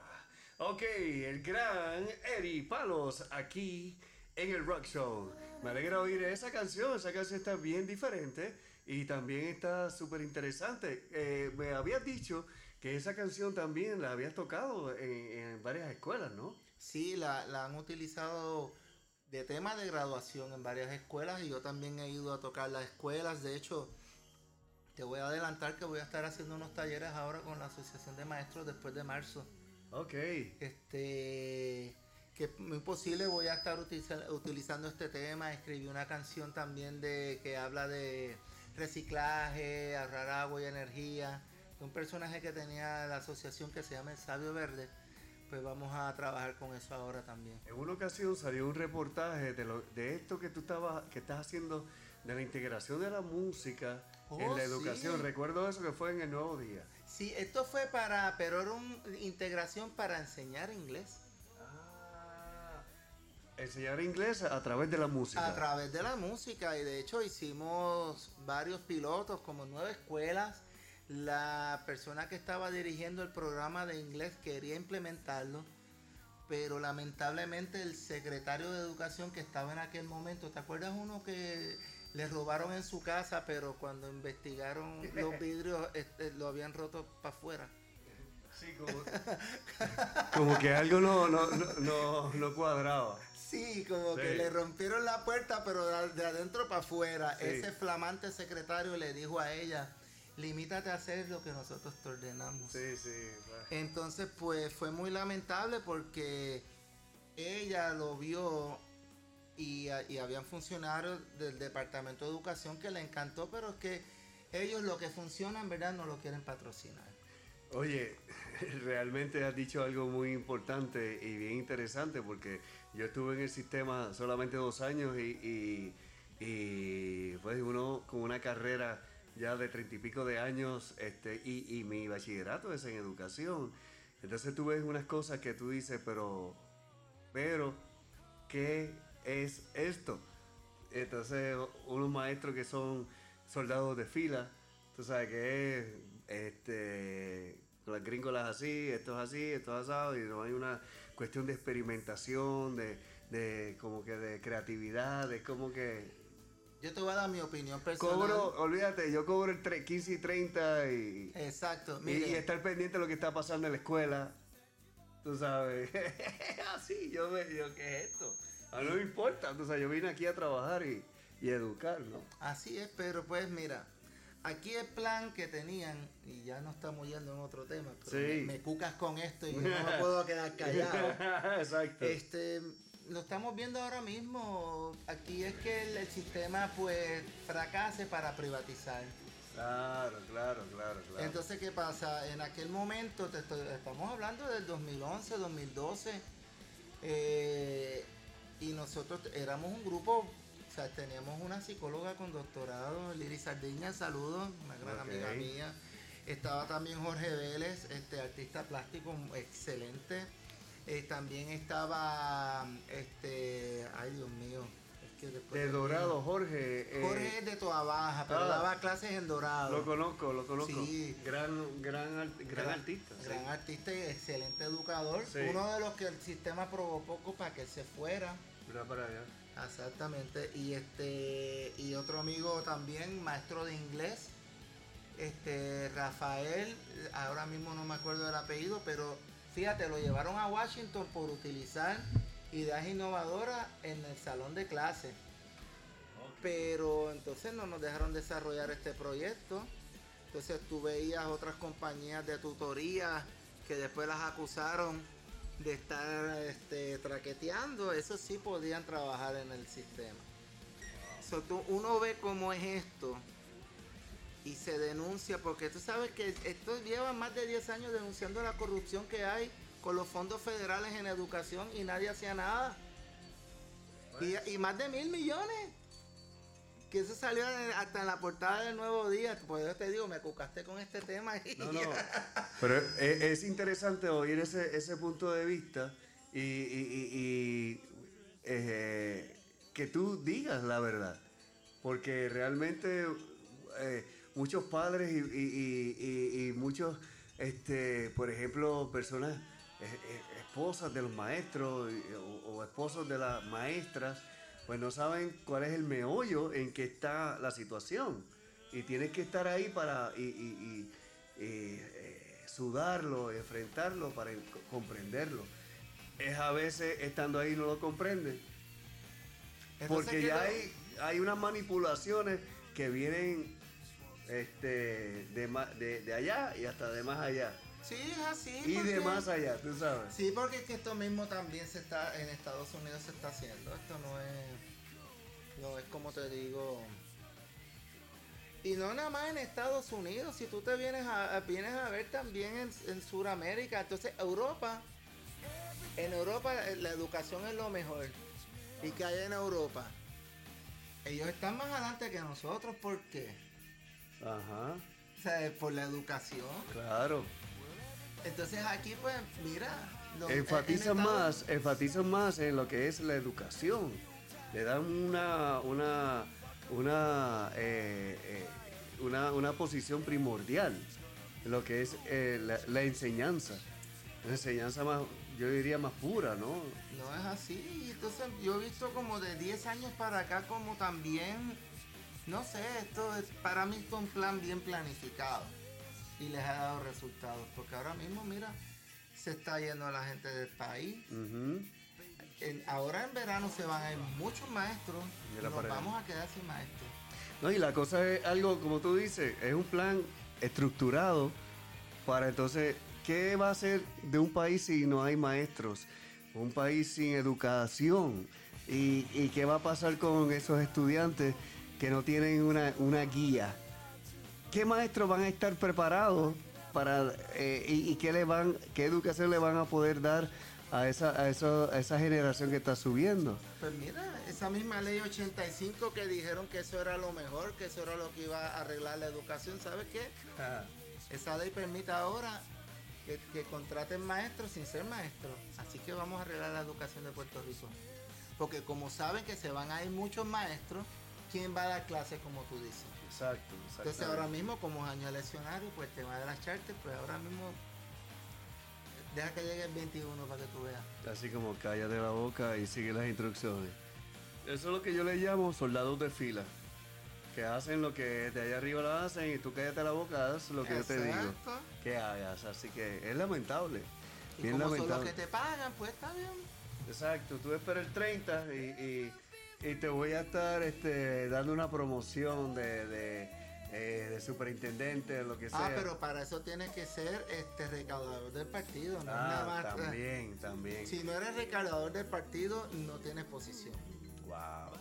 Ok, el gran Eddie Palos aquí en el Rock Show. Me alegra oír esa canción. Esa canción está bien diferente y también está súper interesante. Eh, me habías dicho que esa canción también la habías tocado en, en varias escuelas, ¿no? Sí, la, la han utilizado de tema de graduación en varias escuelas y yo también he ido a tocar las escuelas. De hecho, te voy a adelantar que voy a estar haciendo unos talleres ahora con la Asociación de Maestros después de marzo. Ok. Este, que es muy posible voy a estar utiliza- utilizando este tema. Escribí una canción también de que habla de reciclaje, ahorrar agua y energía. Un personaje que tenía la asociación que se llama El Sabio Verde. Pues vamos a trabajar con eso ahora también. En una ocasión salió un reportaje de, lo, de esto que tú estabas, que estás haciendo de la integración de la música en Oh, la educación. sí. Recuerdo eso que fue en el Nuevo Día. Sí, esto fue para, pero era una integración para enseñar inglés. Enseñar inglés a través de la música. A través de la música y de hecho hicimos varios pilotos, como nueve escuelas La persona que estaba dirigiendo el programa de inglés quería implementarlo, pero lamentablemente el secretario de educación que estaba en aquel momento, ¿te acuerdas uno que le robaron en su casa, pero cuando investigaron los vidrios este, lo habían roto para afuera? Sí, como, como que algo no, no, no, no, no cuadraba. Sí, como que le rompieron la puerta, pero de, de adentro para afuera. Sí. Ese flamante secretario le dijo a ella, limítate a hacer lo que nosotros te ordenamos. Sí, sí. Entonces, pues fue muy lamentable porque ella lo vio y, y habían funcionarios del Departamento de Educación que le encantó, pero es que ellos lo que funciona en verdad no lo quieren patrocinar. Oye, realmente has dicho algo muy importante y bien interesante porque yo estuve en el sistema solamente dos años y, y, pues uno con una carrera ya de treinta y pico de años este, y, y mi bachillerato es en educación. Entonces tú ves unas cosas que tú dices, pero, pero, ¿qué es esto? Entonces unos maestros que son soldados de fila, tú sabes que es este las gringolas así, esto es así, esto es asado, y no hay una cuestión de experimentación, de, de como que de creatividad, de como que Yo te voy a dar mi opinión personal. cobro, olvídate, yo cobro el tre- 15 y 30 y, Exacto. y, Mire, y estar pendiente de lo que está pasando en la escuela. Tú sabes, así, yo me yo, ¿qué es esto? A mí no me importa, tú sabes, yo vine aquí a trabajar y, y educar, ¿no? Así es, pero pues mira, aquí el plan que tenían, y ya no estamos yendo en otro tema, pero Sí. me, me cucas con esto y no me puedo quedar callado. Exacto. Este, lo estamos viendo ahora mismo. Aquí es que el, el sistema pues fracase para privatizar. Claro, claro, claro, claro. Entonces, ¿qué pasa? En aquel momento, te estoy- estamos hablando del 2011, 2012, eh, y nosotros éramos un grupo, o sea, teníamos una psicóloga con doctorado, Liri Sardiña, saludos, una gran amiga mía. Estaba también Jorge Vélez, este artista plástico excelente. Eh, también estaba, este, ay Dios mío, es que después de Dorado, Jorge. eh, Jorge es de Toa Baja, pero ah, daba clases en Dorado. Lo conozco, lo conozco. Sí. Gran, gran, gran, artista. sí. Gran artista y excelente educador. Sí. Uno de los que el sistema probó poco para que se fuera. Mira para allá. Exactamente. Y este y otro amigo también, maestro de inglés. Este Rafael, ahora mismo no me acuerdo del apellido, pero fíjate, lo llevaron a Washington por utilizar ideas innovadoras en el salón de clase. Pero entonces no nos dejaron desarrollar este proyecto. Entonces tú veías otras compañías de tutoría que después las acusaron de estar este, traqueteando. Eso sí podían trabajar en el sistema. So, tú- uno ve cómo es esto y se denuncia, porque tú sabes que esto lleva más de 10 años denunciando la corrupción que hay con los fondos federales en educación y nadie hacía nada. Y, y más de mil millones. Que eso salió hasta en la portada del Nuevo Día. Por eso te digo, me cucaste con este tema. y No, no. Pero es, es interesante oír ese, ese punto de vista y, y- eh, que tú digas la verdad. Porque realmente eh, muchos padres y, muchos, este, por ejemplo, personas, eh, esposas de los maestros o, o esposos de las maestras, pues no saben cuál es el meollo en que está la situación. Y tienes que estar ahí para y, y- y- y, eh, sudarlo, enfrentarlo para en- comprenderlo. Es a veces estando ahí no lo comprende. Entonces, Porque ¿qué ya hay, hay unas manipulaciones que vienen este, de, de, de allá y hasta de más allá. Sí, es así. y de más allá, tú sabes. Sí, porque es que esto mismo también se está en Estados Unidos se está haciendo. Esto no es no es como te digo. Y no nada más en Estados Unidos, si tú te vienes a, a- vienes a ver también en, en Sudamérica, entonces Europa, en Europa eh, la educación es lo mejor. ¿Y que hay en Europa? Ellos están más adelante que nosotros, ¿por qué? Ajá, O sea, por la educación. claro. Entonces aquí pues, mira, en Enfatizan Estados- más, enfatizan más en lo que es la educación. Le dan una, una, una, eh, eh, una, una posición primordial en lo que es eh, la, la enseñanza. La enseñanza más, yo diría más pura, ¿no? No es así. Entonces yo he visto como de 10 años para acá como también, no sé, esto es, para mí fue un plan bien planificado y les ha dado resultados. Porque ahora mismo, mira, se está yendo la gente del país. En- ahora en verano se van a ir muchos maestros y nos vamos a quedar sin maestros. No, y la cosa es algo, como tú dices, es un plan estructurado para entonces, ¿qué va a ser de un país si no hay maestros? Un país sin educación. ¿Y, y qué va a pasar con esos estudiantes que no tienen una, una guía? ¿Qué maestros van a estar preparados para eh, y, y qué le van, qué educación le van a poder dar a esa, a eso- a esa generación que está subiendo? Pues mira, esa misma ley 85 que dijeron que eso era lo mejor, que eso era lo que iba a arreglar la educación, ¿sabes qué? Esa ley permite ahora que, que contraten maestros sin ser maestros. Así que vamos a arreglar la educación de Puerto Rico. Porque como saben que se van a ir muchos maestros, ¿quién va a dar clases como tú dices? Exacto, Entonces ahora mismo como es año leccionario, pues te va a las charter, pues ahora mismo deja que llegue el 21 para que tú veas. Así como cállate la boca y sigue las instrucciones. Eso es lo que yo le llamo soldados de fila. Que hacen lo que de allá arriba lo hacen y tú cállate la boca, haz lo que yo te digo Exacto. que hagas. Así que es lamentable. Y Bien como son los lamentable. que te pagan, pues está bien. Exacto, tú esperas el 30 y, y- y te voy a estar este, dando una promoción de, de, eh, de superintendente, lo que sea. Ah, pero para eso tienes que ser este recaudador del partido, no es nada Ah, más. también, también. Si no eres recaudador del partido, no tienes posición. Wow,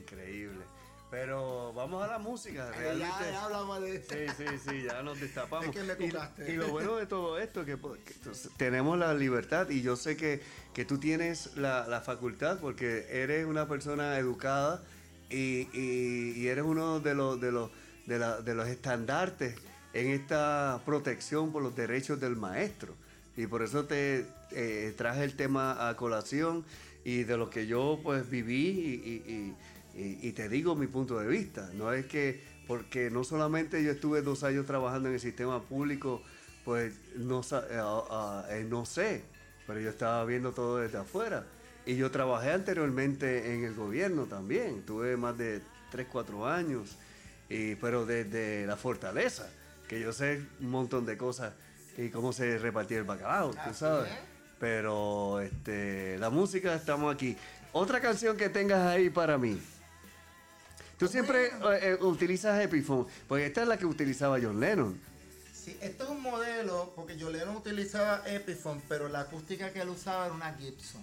increíble. Pero vamos a la música, Ya, realmente. ya hablamos de Sí, sí, sí, ya nos destapamos. Es que me Y- y, lo bueno de todo esto que, po- que tenemos la libertad y yo sé que, que tú tienes la, la facultad porque eres una persona educada y, y- y eres uno de los, de, los, de, la- de los estandartes en esta protección por los derechos del maestro. Y por eso te eh, traje el tema a colación y de lo que yo pues viví y, y- y- te digo mi punto de vista. No es que, porque no solamente yo estuve dos años trabajando en el sistema público, pues no, eh, ah, ah, eh, no sé, pero yo estaba viendo todo desde afuera. Y yo trabajé anteriormente en el gobierno también, tuve más de 3, 4 años, y, pero desde la fortaleza, que yo sé un montón de cosas y cómo se repartía el bacalao, tú sabes. es. Pero este, la música estamos aquí. Otra canción que tengas ahí para mí. Tú siempre eh, eh, utilizas Epiphone, porque esta es la que utilizaba John Lennon. Sí, esto es un modelo, porque yo no utilizaba Epiphone, pero la acústica que él usaba era una Gibson.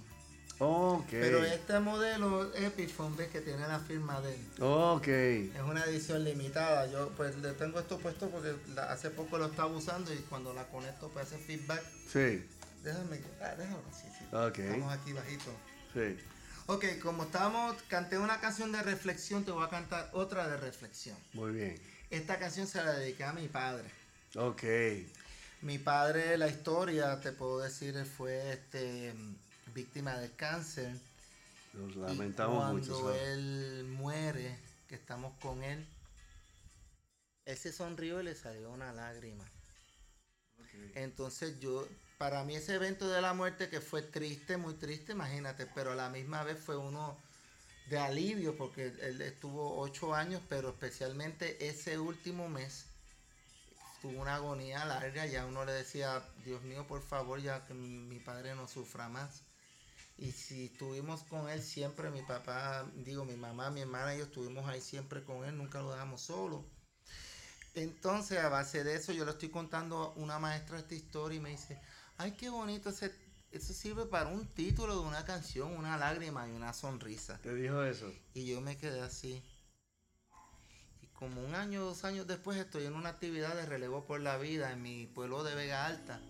Ok. Pero este modelo Epiphone, ves que tiene la firma de él. Ok. Es una edición limitada. Yo pues le tengo esto puesto porque la- hace poco lo estaba usando y cuando la conecto pues hace feedback. Sí, Déjame, ah, déjalo, sí, sí. Ok. Estamos aquí bajito. sí. Ok, como estábamos, canté una canción de reflexión, te voy a cantar otra de reflexión. Muy bien. Esta canción se la dediqué a mi padre. Ok. Mi padre, la historia, te puedo decir, fue este víctima del cáncer. Nos Y lamentamos cuando mucho. ¿sabes? él muere, que estamos con él, él se sonrió y le salió una lágrima. Entonces yo, para mí ese evento de la muerte que fue triste, muy triste, imagínate, pero a la misma vez fue uno de alivio porque él estuvo ocho años, pero especialmente ese último mes tuvo una agonía larga, ya uno le decía, Dios mío, por favor, ya que mi padre no sufra más. Y si estuvimos con él siempre, mi papá, digo, mi mamá, mi hermana, ellos estuvimos ahí siempre con él, nunca lo dejamos solo. Entonces, a base de eso, yo le estoy contando a una maestra esta historia y me dice, ay, qué bonito, ese, eso sirve para un título de una canción, una lágrima y una sonrisa. ¿Te dijo eso? Y yo me quedé así. Y como un año, dos años después, estoy en una actividad de relevo por la vida en mi pueblo de Vega Alta.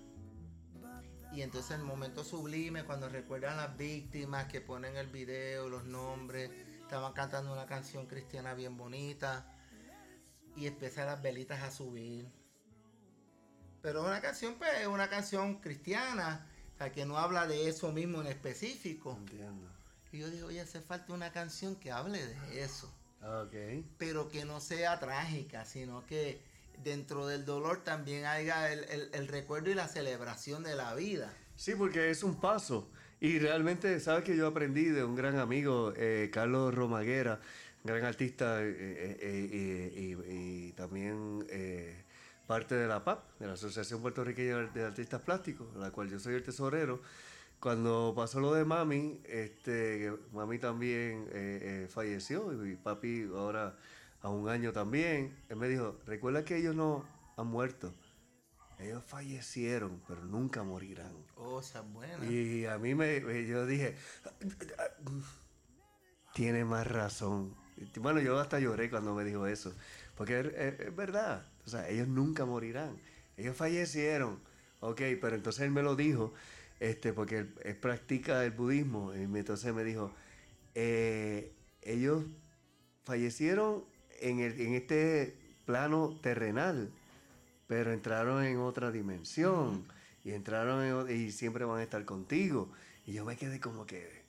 Y entonces el momento sublime, cuando recuerdan las víctimas, que ponen el video, los nombres, estaban cantando una canción cristiana bien bonita. Y empiezan las velitas a subir. Pero es una canción, pues, es una canción cristiana, o sea, que no habla de eso mismo en específico. Entiendo. Y yo digo, oye, hace falta una canción que hable de eso. Ok. pero que no sea trágica, sino que dentro del dolor también haya el, el- el recuerdo y la celebración de la vida. Sí, porque es un paso. Y realmente, ¿sabes que yo aprendí de un gran amigo, eh, Carlos Romaguera, gran artista eh, eh, eh, y, también parte de la PAP, de la Asociación Puertorriqueña de Artistas Plásticos, la cual yo soy el tesorero. Cuando pasó lo de mami, este, mami también eh, eh, falleció y papi ahora a un año también, él me dijo, recuerda que ellos no han muerto, ellos fallecieron, pero nunca morirán. Oh, esa es buena. Y a mí me, me- yo dije, tiene más razón. Bueno, yo hasta lloré cuando me dijo eso, porque es, es- es verdad, o sea, ellos nunca morirán, ellos fallecieron, ok, pero entonces él me lo dijo, este, porque él, él practica el budismo, y entonces me dijo, eh, ellos fallecieron en, el, en este plano terrenal, pero entraron en otra dimensión y entraron en y siempre van a estar contigo. Y yo me quedé como que,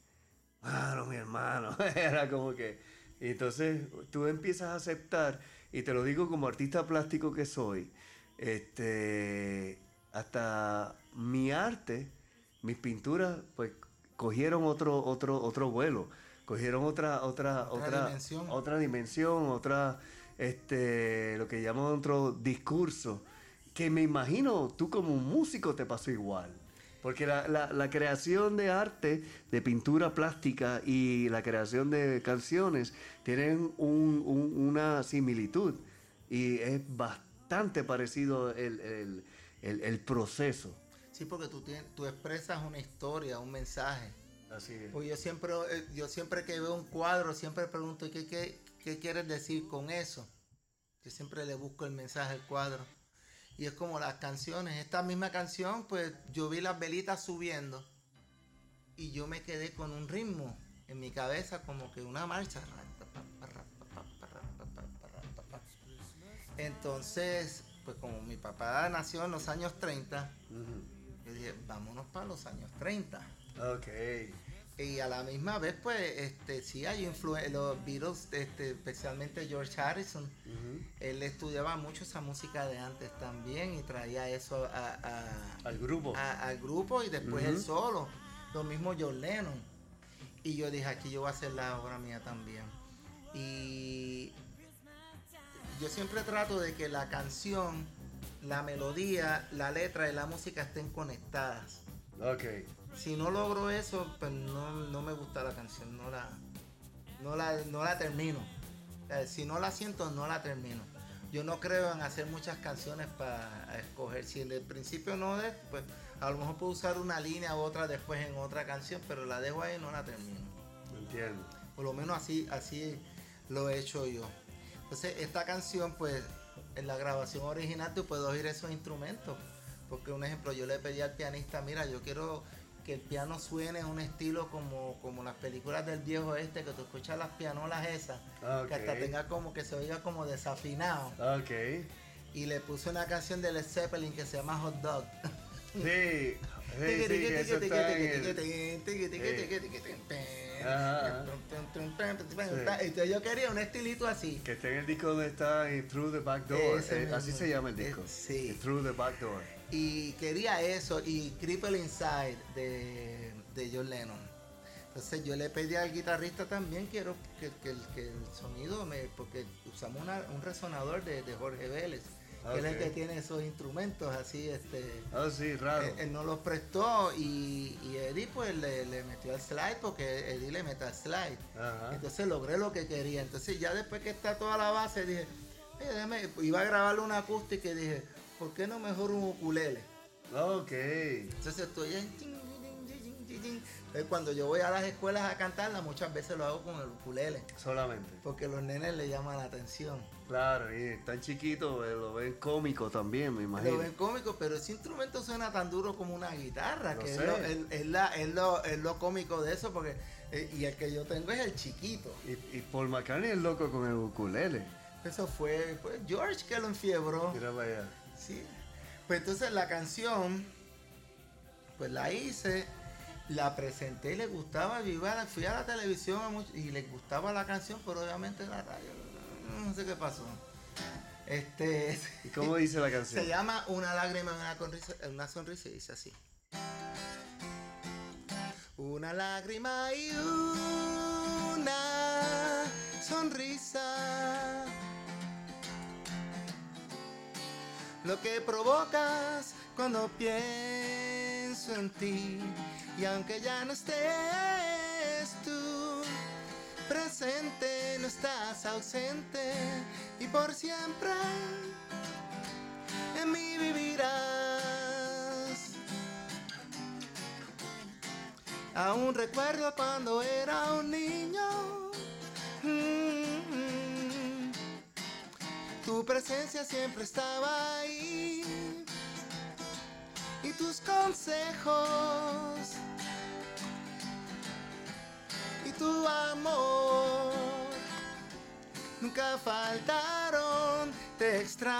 mano, mi hermano, era como que, y entonces tú empiezas a aceptar, y te lo digo como artista plástico que soy, este, hasta mi arte, mis pinturas, pues cogieron otro, otro, otro vuelo, cogieron otra, otra, Otra otra, dimensión. otra dimensión, otra, este, lo que llaman otro discurso, que me imagino tú como un músico te pasó igual. Porque la, la- la creación de arte, de pintura plástica y la creación de canciones tienen un- un- una similitud y es bastante parecido el, el- el- el proceso. Sí, porque tú, tienes, tú expresas una historia, un mensaje. Así es. Pues yo siempre, eh, yo siempre que veo un cuadro, siempre pregunto, ¿qué, qué, qué quieres decir con eso? Yo siempre le busco el mensaje al cuadro. Y es como las canciones. Esta misma canción, pues yo vi las velitas subiendo y yo me quedé con un ritmo en mi cabeza, como que una marcha. Entonces, pues como mi papá nació en los años 30, yo dije, vámonos para los años 30. Ok. Y a la misma vez, pues, este, sí hay influencia, los Beatles, este, especialmente George Harrison, él estudiaba mucho esa música de antes también y traía eso a- a- Al grupo. a- al grupo y después Ujú. él solo. Lo mismo John Lennon. Y yo dije, aquí yo voy a hacer la obra mía también. Y yo siempre trato de que la canción, la melodía, la letra y la música estén conectadas. Ok. Si no logro eso, pues no, no me gusta la canción, no la, no la, no la termino. O sea, si no la siento, no la termino. Yo no creo en hacer muchas canciones para escoger. Si en el principio no es, pues a lo mejor puedo usar una línea u otra después en otra canción, pero la dejo ahí y no la termino. Entiendo. Por lo menos así, así lo he hecho yo. Entonces, esta canción, pues, en la grabación original tú puedes oír esos instrumentos. Porque, un ejemplo, yo le pedí al pianista, mira, yo quiero que el piano suene en un estilo como, como las películas del viejo este, que tú escuchas las pianolas esas, que hasta tenga como que se oiga como desafinado. Ok. Y le puse una canción de Led Zeppelin que se llama Hot Dog. Sí. Sí, sí, eso está en el- Ajá. Entonces yo quería un estilito así. Que está en el disco donde está Through the Back Door. Ese eh, así se llama el Eh, disco. sí. Through the Back Door. Y quería eso y Cripple Inside de, de John Lennon. Entonces yo le pedí al guitarrista también, quiero que, que el, que el sonido me. porque usamos una- un resonador de, de Jorge Vélez, que él es el que tiene esos instrumentos así, este. Ah, sí, raro. Él, él nos los prestó y, y Eddie pues le, le metió al slide porque Eddie le mete al slide. Ajá. Entonces logré lo que quería. Entonces ya después que está toda la base dije, "Oye, déjame", iba a grabarle una acústica y dije, ¿por qué no mejor un ukulele? Ok. Entonces estoy en... Entonces, cuando yo voy a las escuelas a cantarla, muchas veces lo hago con el ukulele. Solamente. Porque los nenes le llaman la atención. Claro, y tan chiquito, eh, lo ven cómico también, me Lo imagino. ven cómico, pero ese instrumento suena tan duro como una guitarra, Lo que es sé. lo, es- es la- es lo- es lo cómico de eso, porque eh, y el que yo tengo es el chiquito. Y, y Paul McCartney es loco con el ukulele. Eso fue, fue George que lo enfiebró. Mira para allá. Sí. Pues entonces la canción, pues la hice la presenté y le gustaba, yo iba fui a la televisión y le gustaba la canción, pero obviamente la radio, no sé qué pasó. Este, ¿Y cómo dice la canción? se llama Una lágrima una, sonrisa, una sonrisa y dice así. Una lágrima y una sonrisa. Lo que provocas cuando pienso en ti. Y aunque ya no estés tú presente, no estás ausente. Y por siempre en mí vivirás. Aún recuerdo cuando era un niño. Mm, Tu presencia siempre estaba ahí. Y tus consejos. Y tu amor. Nunca faltaron, te extraño.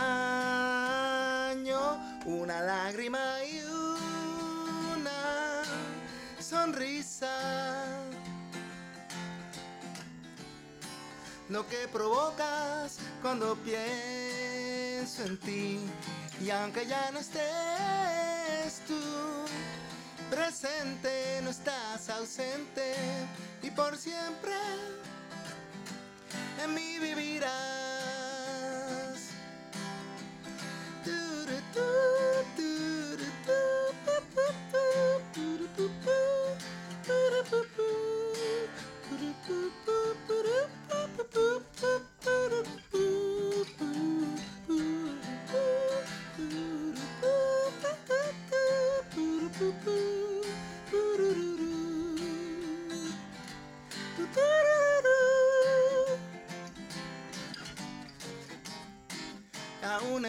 Una lágrima y una sonrisa. Lo que provocas cuando pienso en ti. Y aunque ya no estés tú presente, no estás ausente. Y por siempre en mí vivirás.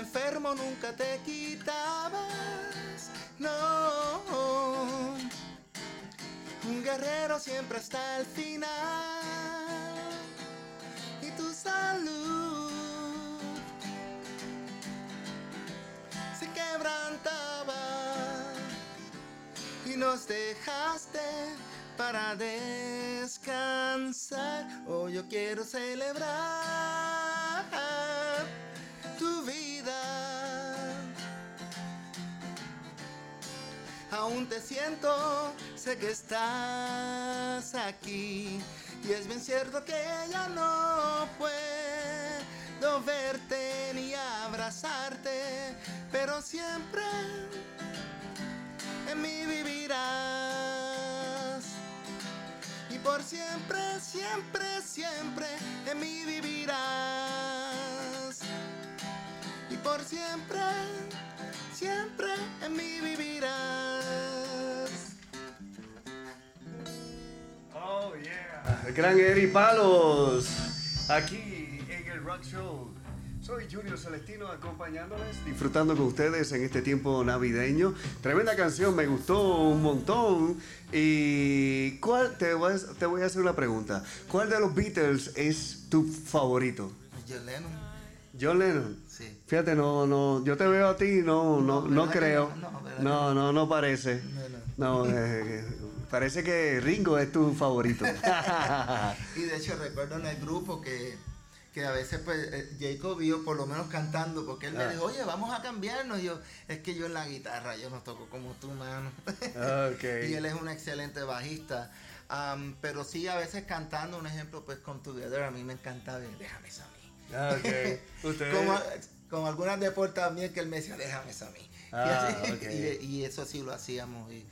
Enfermo nunca te quitabas, no. Un guerrero siempre hasta el final. Y tu salud se quebrantaba y nos dejaste para descansar. Hoy yo quiero celebrar Aún te siento, sé que estás aquí. Y es bien cierto que ya no puedo verte ni abrazarte, pero siempre en mí vivirás. Y por siempre, siempre, siempre en mí vivirás. Y por siempre, siempre en mí vivirás. El gran Eri Palos, aquí en el Rock Show. Soy Junior Celestino acompañándoles, disfrutando con ustedes en este tiempo navideño. Tremenda canción, me gustó un montón. Y ¿cuál te voy a, te voy a hacer una pregunta? ¿Cuál de los Beatles es tu favorito? John Lennon, John Lennon. sí. Fíjate, no, no, yo te veo a ti, no, no, No, no ¿verdad que creo. no? No, ¿verdad que No, no, no parece. No, No, eh, parece que Ringo es tu favorito. Y de hecho recuerdo en el grupo que, que a veces pues eh, Jacob vio por lo menos cantando, porque él Ah. me dijo, oye, vamos a cambiarnos. Y yo, es que yo en la guitarra, yo no toco como tú, mano. Ok. y él es un excelente bajista. Am, pero sí, a veces cantando, un ejemplo, pues Come Together, a mí me encanta, ver, déjame a mí. Ah, ok. Ustedes- Como, con algunas de también que él me decía, déjame a mí. Ah, y, así- ok. y- y eso sí lo hacíamos. y,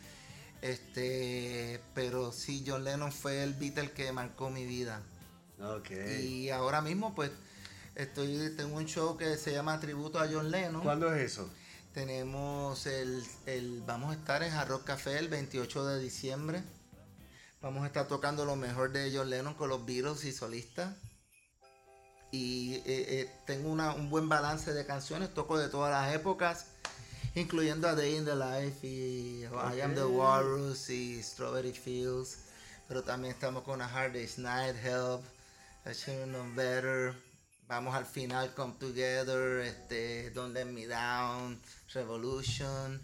este, pero sí, John Lennon fue el Beatle que marcó mi vida. Ok. Y ahora mismo, pues, estoy, tengo un show que se llama Tributo a John Lennon. ¿Cuándo es eso? Tenemos el, el- vamos a estar en Hard Rock Café el 28 de diciembre. Vamos a estar tocando lo mejor de John Lennon con los Beatles y solistas. Y eh, eh, tengo una- un buen balance de canciones, toco de todas las épocas, incluyendo a Day in the Life y I Am the. Walrus y Strawberry Fields. Pero también estamos con A Hard Day's Night, Help, I Should've Known Better. Vamos al final, Come Together, este, Don't Let Me Down, Revolution.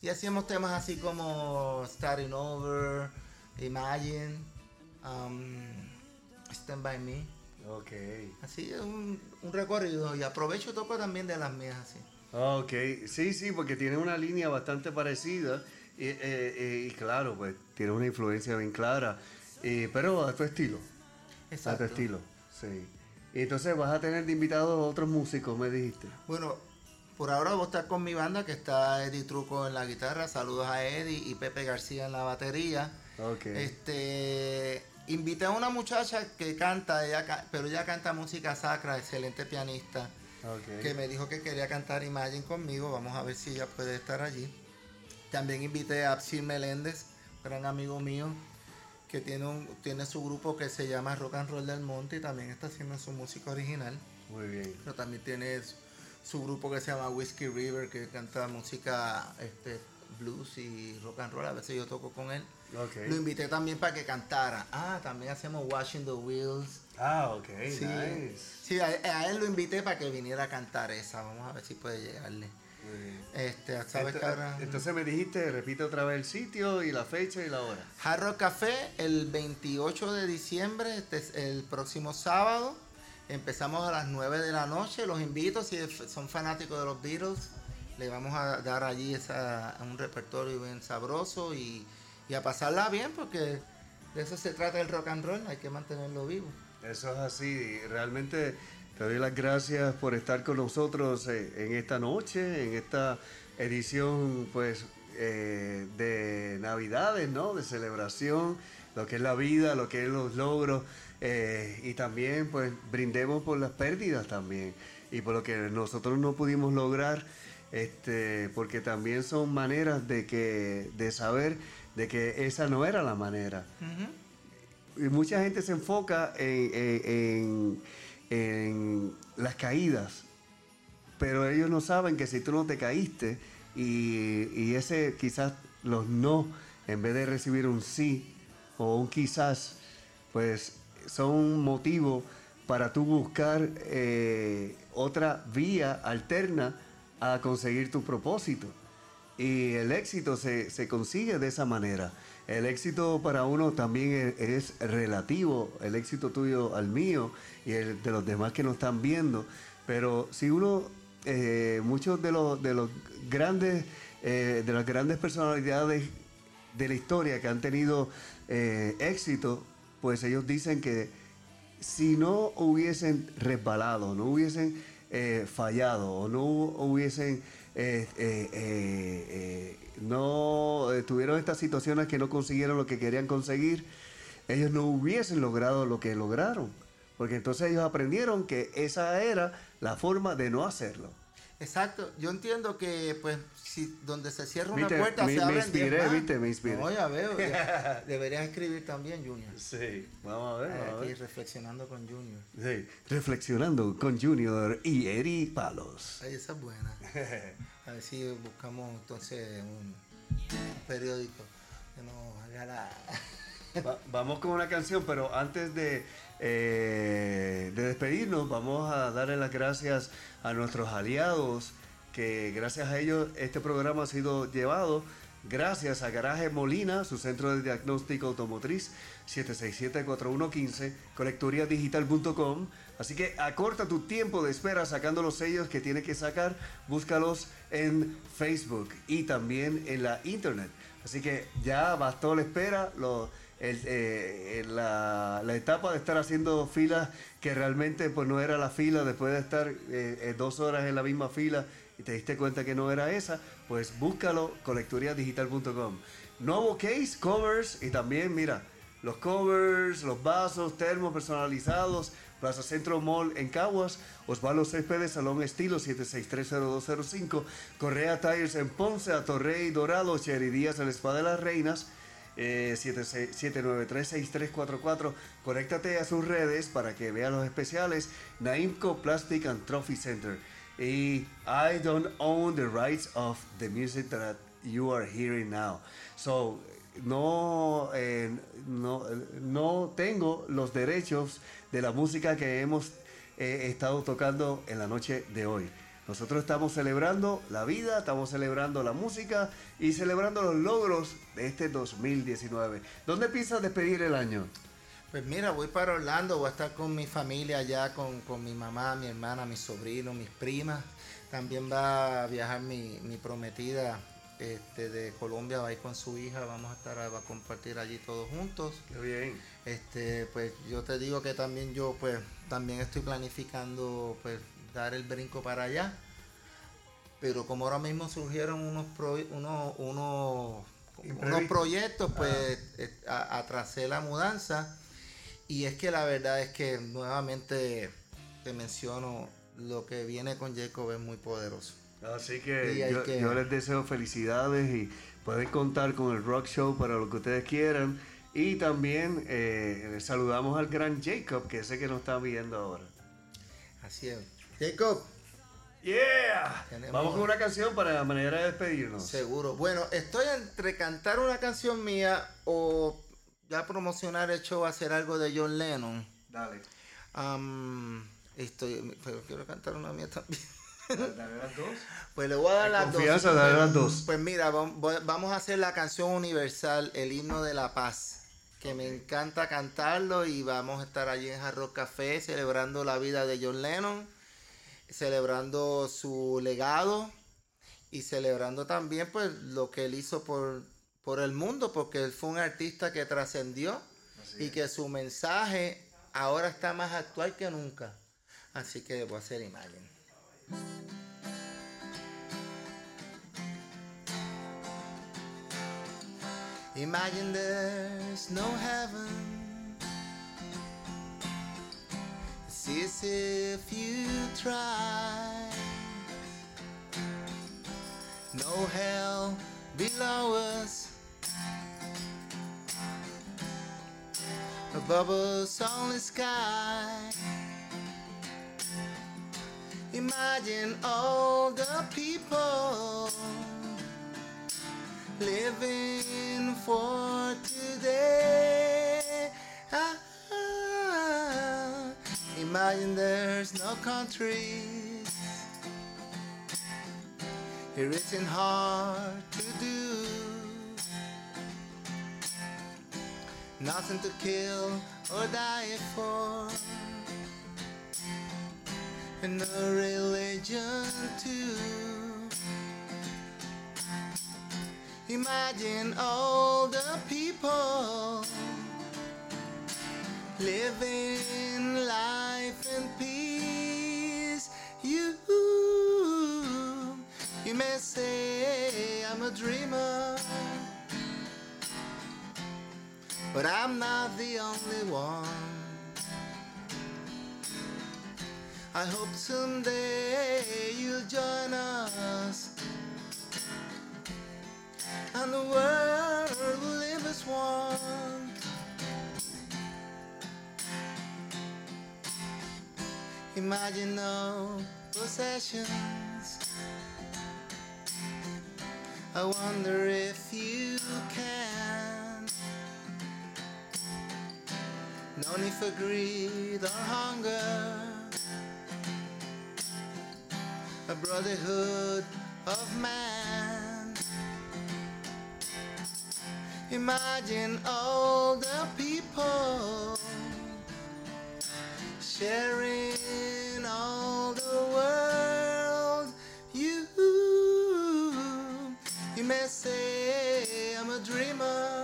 Y hacíamos temas así como Starting Over, Imagine, um, Stand By Me. Ok. Así es un, un recorrido. Y aprovecho y toco también de las mías así. Ok, sí, sí, porque tiene una línea bastante parecida y, eh, eh, y claro, pues tiene una influencia bien clara, eh, pero a tu estilo, a tu Exacto. estilo, sí. Y entonces vas a tener de invitados otros músicos, me dijiste. Bueno, por ahora voy a estar con mi banda que está Eddie Truco en la guitarra. Saludos a Eddie y Pepe García en la batería. Ok. Este, invité a una muchacha que canta, ella, pero ella canta música sacra, excelente pianista, que me dijo que quería cantar Imagine conmigo. Vamos a ver si ella puede estar allí. También invité a Absil Meléndez, gran amigo mío, que tiene, un, tiene su grupo que se llama Rock and Roll del Monte y también está haciendo su música original. Muy bien. Pero también tiene su, su grupo que se llama Whiskey River, que canta música este, blues y rock and roll. A veces yo toco con él. Ok. Lo invité también para que cantara. Ah, también hacemos Washing the Wheels. Ah, ok, Sí, nice. sí a, a él lo invité para que viniera a cantar esa. Vamos a ver si puede llegarle. Bien. Este, ¿sabes Ento- qué hora? Entonces me dijiste, repite otra vez el sitio y la fecha y la hora. Hard Rock Café el 28 de diciembre, este es el próximo sábado. Empezamos a las 9 de la noche. Los invito, si son fanáticos de los Beatles, le vamos a dar allí esa, un repertorio bien sabroso y, y a pasarla bien porque de eso se trata el rock and roll, hay que mantenerlo vivo. Eso es así. Realmente te doy las gracias por estar con nosotros eh, en esta noche, en esta edición, pues, eh, de Navidades, ¿no? De celebración, lo que es la vida, lo que es los logros, eh, y también, pues, brindemos por las pérdidas también y por lo que nosotros no pudimos lograr, este, porque también son maneras de que, de saber de que esa no era la manera mucha gente se enfoca en, en- en- las caídas, pero ellos no saben que si tú no te caíste y, y ese quizás los no, en vez de recibir un sí o un quizás, pues son un motivo para tú buscar eh, otra vía alterna a conseguir tu propósito. Y el éxito se, se consigue de esa manera. El éxito para uno también es, relativo, el éxito tuyo al mío y el de los demás que nos están viendo. Pero si uno, eh, muchos de los, de los grandes, eh, de las grandes personalidades de la historia que han tenido eh, éxito, pues ellos dicen que si no hubiesen resbalado, no hubiesen fallado o no hu- hubiesen no eh, tuvieron estas situaciones que no consiguieron lo que querían conseguir, ellos no hubiesen logrado lo que lograron. Porque entonces ellos aprendieron que esa era la forma de no hacerlo. Exacto, yo entiendo que pues si donde se cierra una Viste, puerta me- se me abren inspiré, 10 más. viste, me inspiré. No, ya veo. ya. Deberías escribir también, Junior. Sí, vamos a ver. vamos a Aquí ver. reflexionando con Junior. Sí, Reflexionando con Junior y Eri Palos. Ay, esa es buena. A ver si buscamos entonces un, periódico que nos haga. Va- vamos con una canción, pero antes de, eh, de despedirnos, vamos a darle las gracias a nuestros aliados, que gracias a ellos este programa ha sido llevado. Gracias a Garaje Molina, su centro de diagnóstico automotriz, 767-4115, colectoriadigital.com. Así que acorta tu tiempo de espera sacando los sellos que tienes que sacar. Búscalos en Facebook y también en la internet. Así que ya bastó la espera. Eh, la, la etapa de estar haciendo filas que realmente pues no era la fila después de estar eh, eh, dos horas en la misma fila y te diste cuenta que no era esa, pues búscalo colecturiadigital.com. Nuevo case, covers y también mira, los covers, los vasos, termos personalizados, Plaza Centro Mall en Caguas, Osvaldo Céspedes, Salón Estilo 7630205, Correa Tires en Ponce, Atorrey Dorado, Cherry Díaz en la Espada de las Reinas, eh, 793-6344. Conéctate a sus redes para que vean los especiales. Naimco Plastic and Trophy Center. Y I don't own the rights of the music that you are hearing now. So, no, eh, no, no tengo los derechos de la música que hemos eh, estado tocando en la noche de hoy. Nosotros estamos celebrando la vida, estamos celebrando la música y celebrando los logros de este 2019. ¿Dónde piensas despedir el año? Pues mira, voy para Orlando, voy a estar con mi familia allá, con, con mi mamá, mi hermana, mis sobrinos, mis primas. También va a viajar mi, mi prometida este, de Colombia, va a ir con su hija, vamos a estar, va a compartir allí todos juntos. Qué bien. Este, pues yo te digo que también yo pues también estoy planificando pues dar el brinco para allá. Pero como ahora mismo surgieron unos pro- unos, unos, proyectos, pues eh, atrasé la mudanza. Y es que la verdad es que nuevamente te menciono, lo que viene con Jacob es muy poderoso. Así que yo, que- yo les deseo felicidades y pueden contar con el Rock Show para lo que ustedes quieran. Y también eh, les saludamos al gran Jacob, que sé que nos está viendo ahora. Así es. Jacob, ¡Yeah! Tenemos- Vamos con una canción para manera de despedirnos. Seguro. Bueno, estoy entre cantar una canción mía o ya promocionar el show, hacer algo de John Lennon. Dale. Am, estoy, pero quiero cantar una mía también. Dale las dos. Pues le voy a dar las confianza, dos. dale las dos. Pues mira, vamos a hacer la canción universal, el himno de la paz. Que me encanta cantarlo y vamos a estar allí en Jarro Café celebrando la vida de John Lennon, celebrando su legado y celebrando también pues lo que él hizo por, por el mundo, porque él fue un artista que trascendió y que su mensaje ahora está más actual que nunca. Así que voy a hacer imagen. Imagine there's no heaven. See as if you try. No hell below us. Above us only sky. Imagine all the people living for today. Ah, imagine there's no countries. It isn't hard to do. Nothing to kill or die for. And no religion too. Imagine all the people living life in peace. You, you may say I'm a dreamer, but I'm not the only one. I hope someday you'll join us and the world will live as one. Imagine no possessions. I wonder if you can. No need for greed or hunger. A brotherhood of man. Imagine all the people sharing all the world. You, you may say I'm a dreamer,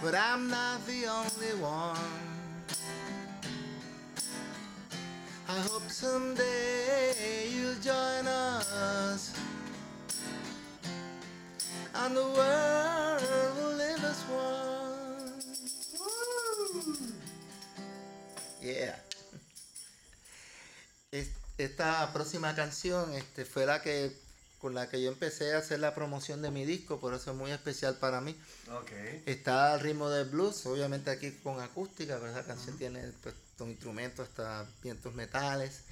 but I'm not the only one. I hope someday you'll join us and the world will live as one. Yeah. Es- Esta próxima canción este, fue la que con la que yo empecé a hacer la promoción de mi disco, por eso es muy especial para mí. Ok. Está al ritmo del blues, obviamente aquí con acústica, pero esa canción tiene pues, con instrumentos hasta vientos metales.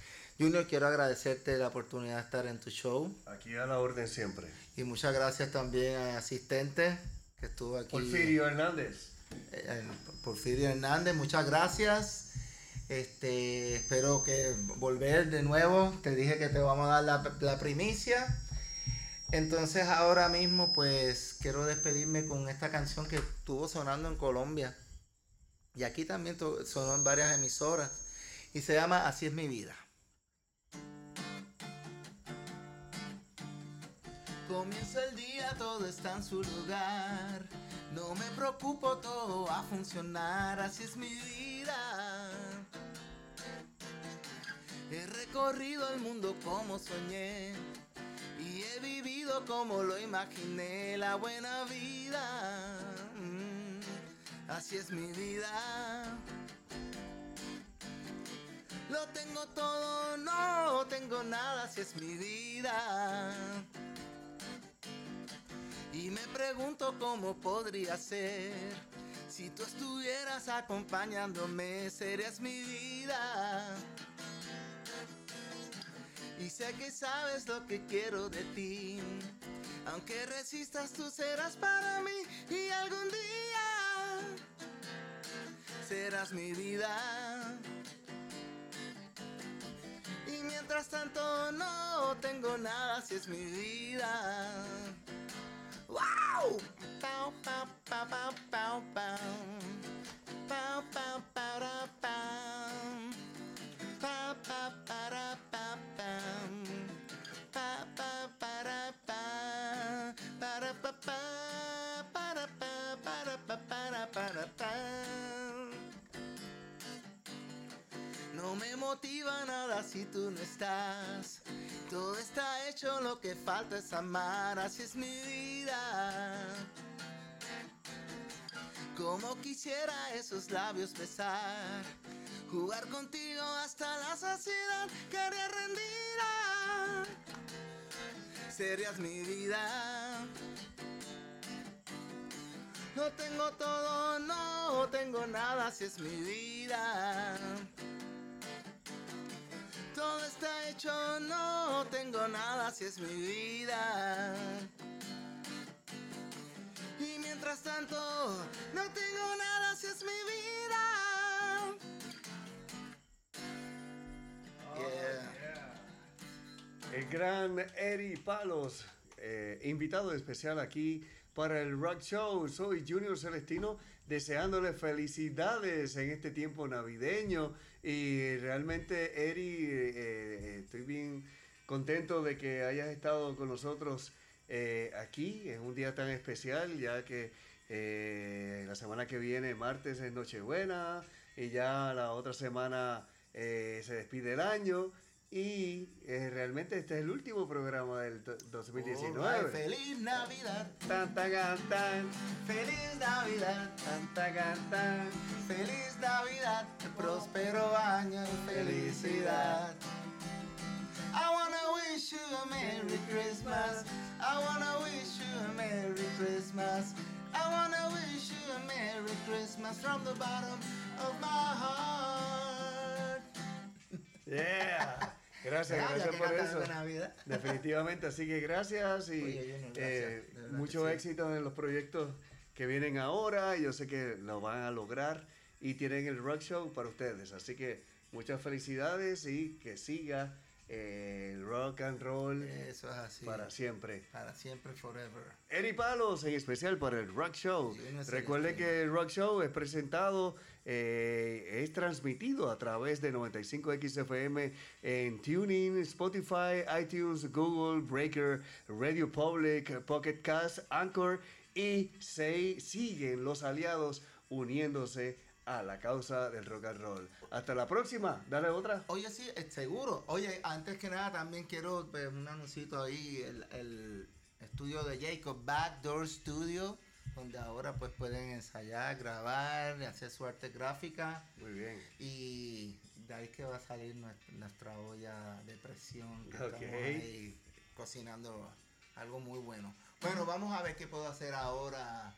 Junior, quiero agradecerte la oportunidad de estar en tu show Aquí a la orden siempre. y muchas gracias también al asistente que estuvo aquí. Porfirio Hernández. eh, Porfirio Hernández, muchas gracias. Este, espero que volver de nuevo. Te dije que te vamos a dar la, la primicia. Entonces ahora mismo pues quiero despedirme con esta canción que estuvo sonando en Colombia. Y aquí también en varias emisoras. Y se llama Así es mi vida. Comienza el día, todo está en su lugar. No me preocupo, todo va a funcionar. Así es mi vida. He recorrido el mundo como soñé. Y he vivido como lo imaginé. La buena vida. Así es mi vida. Lo tengo todo, no tengo nada, así es mi vida. Y me pregunto cómo podría ser. Si tú estuvieras acompañándome, serías mi vida. Y sé que sabes lo que quiero de ti. Aunque resistas, tú serás para mí. Y algún día serás mi vida. Y mientras tanto no tengo nada, si es mi vida. ¡Wow! Pau, pau, pau, pau, pau, pau. Pau, pau, para. Pa, pa, para, pa. Pa, pa, para, pa. Para, pa, pa. Para, pa, para, pa, para, para, pam. No me motiva nada si tú no estás. Todo está hecho, lo que falta es amar, así es mi vida. Como quisiera esos labios besar, jugar contigo hasta la saciedad, quería rendida. Serías mi vida. No tengo todo, no tengo nada, si es mi vida. Todo está hecho, no tengo nada, si es mi vida. Y mientras tanto, no tengo nada, si es mi vida. Yeah. El gran Eri Palos, eh, invitado especial aquí para el Rock Show. Soy Junior Celestino, deseándole felicidades en este tiempo navideño. Y realmente, Eri, eh, eh, estoy bien contento de que hayas estado con nosotros eh, aquí. Es un día tan especial, ya que la semana que viene, martes, es Nochebuena. Y ya la otra semana se despide el año. Y eh, realmente este es el último programa del do- 2019. Alright, Feliz Navidad, Tan, tan, tan, feliz Navidad, tan, tan, tan. feliz Navidad, próspero año felicidad. I wanna wish you a Merry Christmas. I wanna wish you a Merry Christmas. I wanna wish you a Merry Christmas from the bottom of my heart. Yeah. Gracias, gracias por eso. Navidad. Definitivamente, así que gracias y Oye, Junior, gracias, eh, mucho sí. éxito en los proyectos que vienen ahora. Yo sé que lo van a lograr y tienen el rock show para ustedes. Así que muchas felicidades y que siga eh, el rock and roll Eso es así. para siempre. Para siempre, forever. Eri Palos, en especial para el Rock Show. Sí, no sé, Recuerde que el Rock Show es presentado, eh, es transmitido a través de 95XFM en Tuning, Spotify, iTunes, Google, Breaker, Radio Public, Pocket Cast, Anchor y siguen los aliados uniéndose a la causa del rock and roll. Hasta la próxima. Dale otra. Oye, sí, eh, seguro. Oye, antes que nada también quiero ver un anuncito ahí, el estudio de Jacob, Backdoor Studio, donde ahora pues pueden ensayar, grabar, hacer su arte gráfica Muy bien. y de ahí que va a salir nuestra, nuestra olla de presión, que estamos ahí cocinando algo muy bueno. Bueno, vamos a ver qué puedo hacer ahora.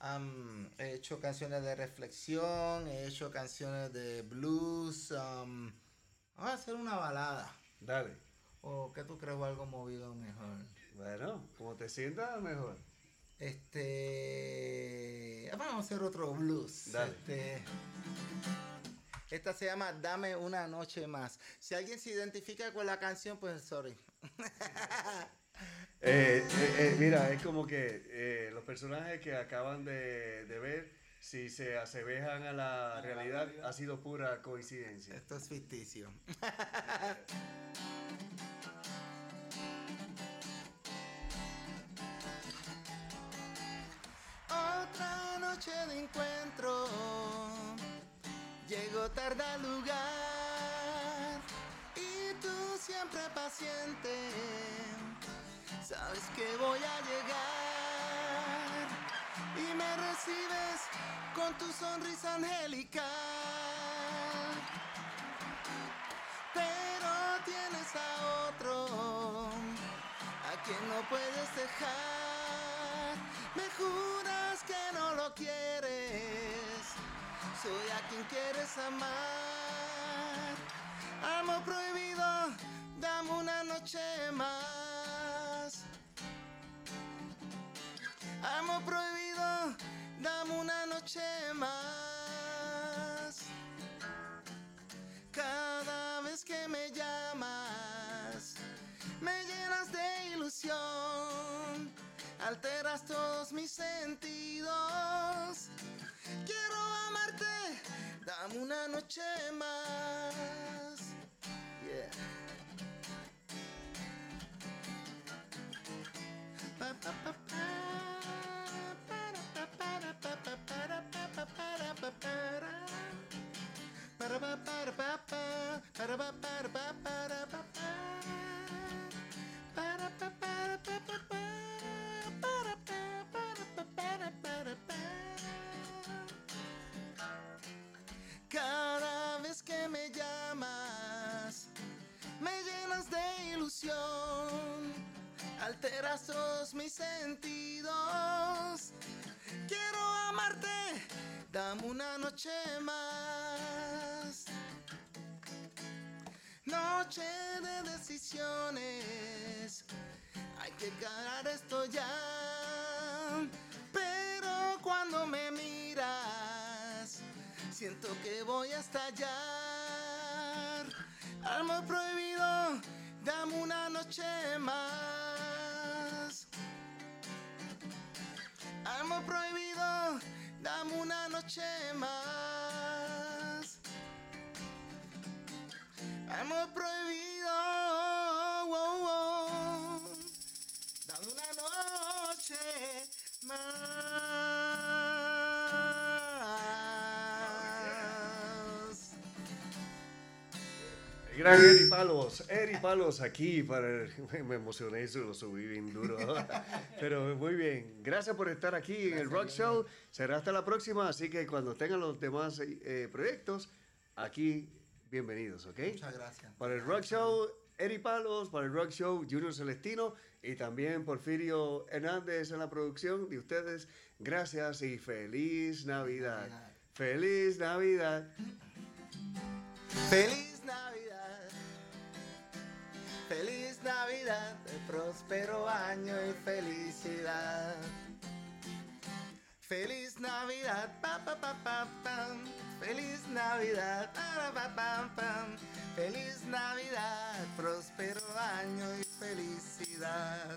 Am, he hecho canciones de reflexión, he hecho canciones de blues. am, vamos a hacer una balada. Dale. ¿O qué tú crees o algo movido mejor? Bueno, como te sientas, mejor. Este. Vamos a hacer otro blues. Dale. Este, Esta se llama Dame una noche más. Si alguien se identifica con la canción, pues sorry. Eh, eh, eh, mira, es como que eh, los personajes que acaban de, de ver, si se asemejan a la realidad, ha sido pura coincidencia. Esto es ficticio. Otra noche de encuentro. Llego tarde al lugar. Y tú siempre paciente. Sabes que voy a llegar. Y me recibes con tu sonrisa angelical. Pero tienes a otro a quien no puedes dejar. Me juras que no lo quieres. Soy a quien quieres amar. Amo prohibido, dame una noche más. Amo prohibido, dame una noche más. Cada vez que me llamas, me llenas de ilusión, alteras todos mis sentidos. Quiero amarte, dame una noche más. Yeah. Pa, pa, pa, pa, Cada vez que me llamas, me llenas de ilusión, alteras todos mis sentidos. Quiero amarte, dame una noche más. Noche de decisiones, hay que ganar esto ya. Siento que voy a estallar. Alma prohibido, dame una noche más. Alma prohibido, dame una noche más. Amor prohibido, gran Eri Palos, Eri Palos aquí para el- me emocioné, eso lo subí bien duro. Pero muy bien, gracias por estar aquí en el Rock Show. Será hasta la próxima, así que cuando tengan los demás eh, proyectos, aquí bienvenidos, ¿ok? Muchas gracias. Para el Rock Show, Eri Palos, para el Rock Show, Junior Celestino y también Porfirio Hernández en la producción de ustedes. Gracias y feliz Navidad. Navidad. Feliz Navidad. Feliz Navidad. Feliz Navidad, próspero año y felicidad. Feliz Navidad, pa pa pa pa pam. Feliz Navidad, para pa pam pam. Feliz Navidad, próspero año y felicidad.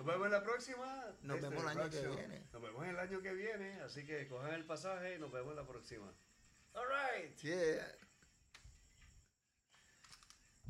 Nos vemos en la próxima. Nos Este, vemos el año que viene. Nos vemos el año que viene, así que cojan el pasaje y nos vemos en la próxima. All right. Yeah.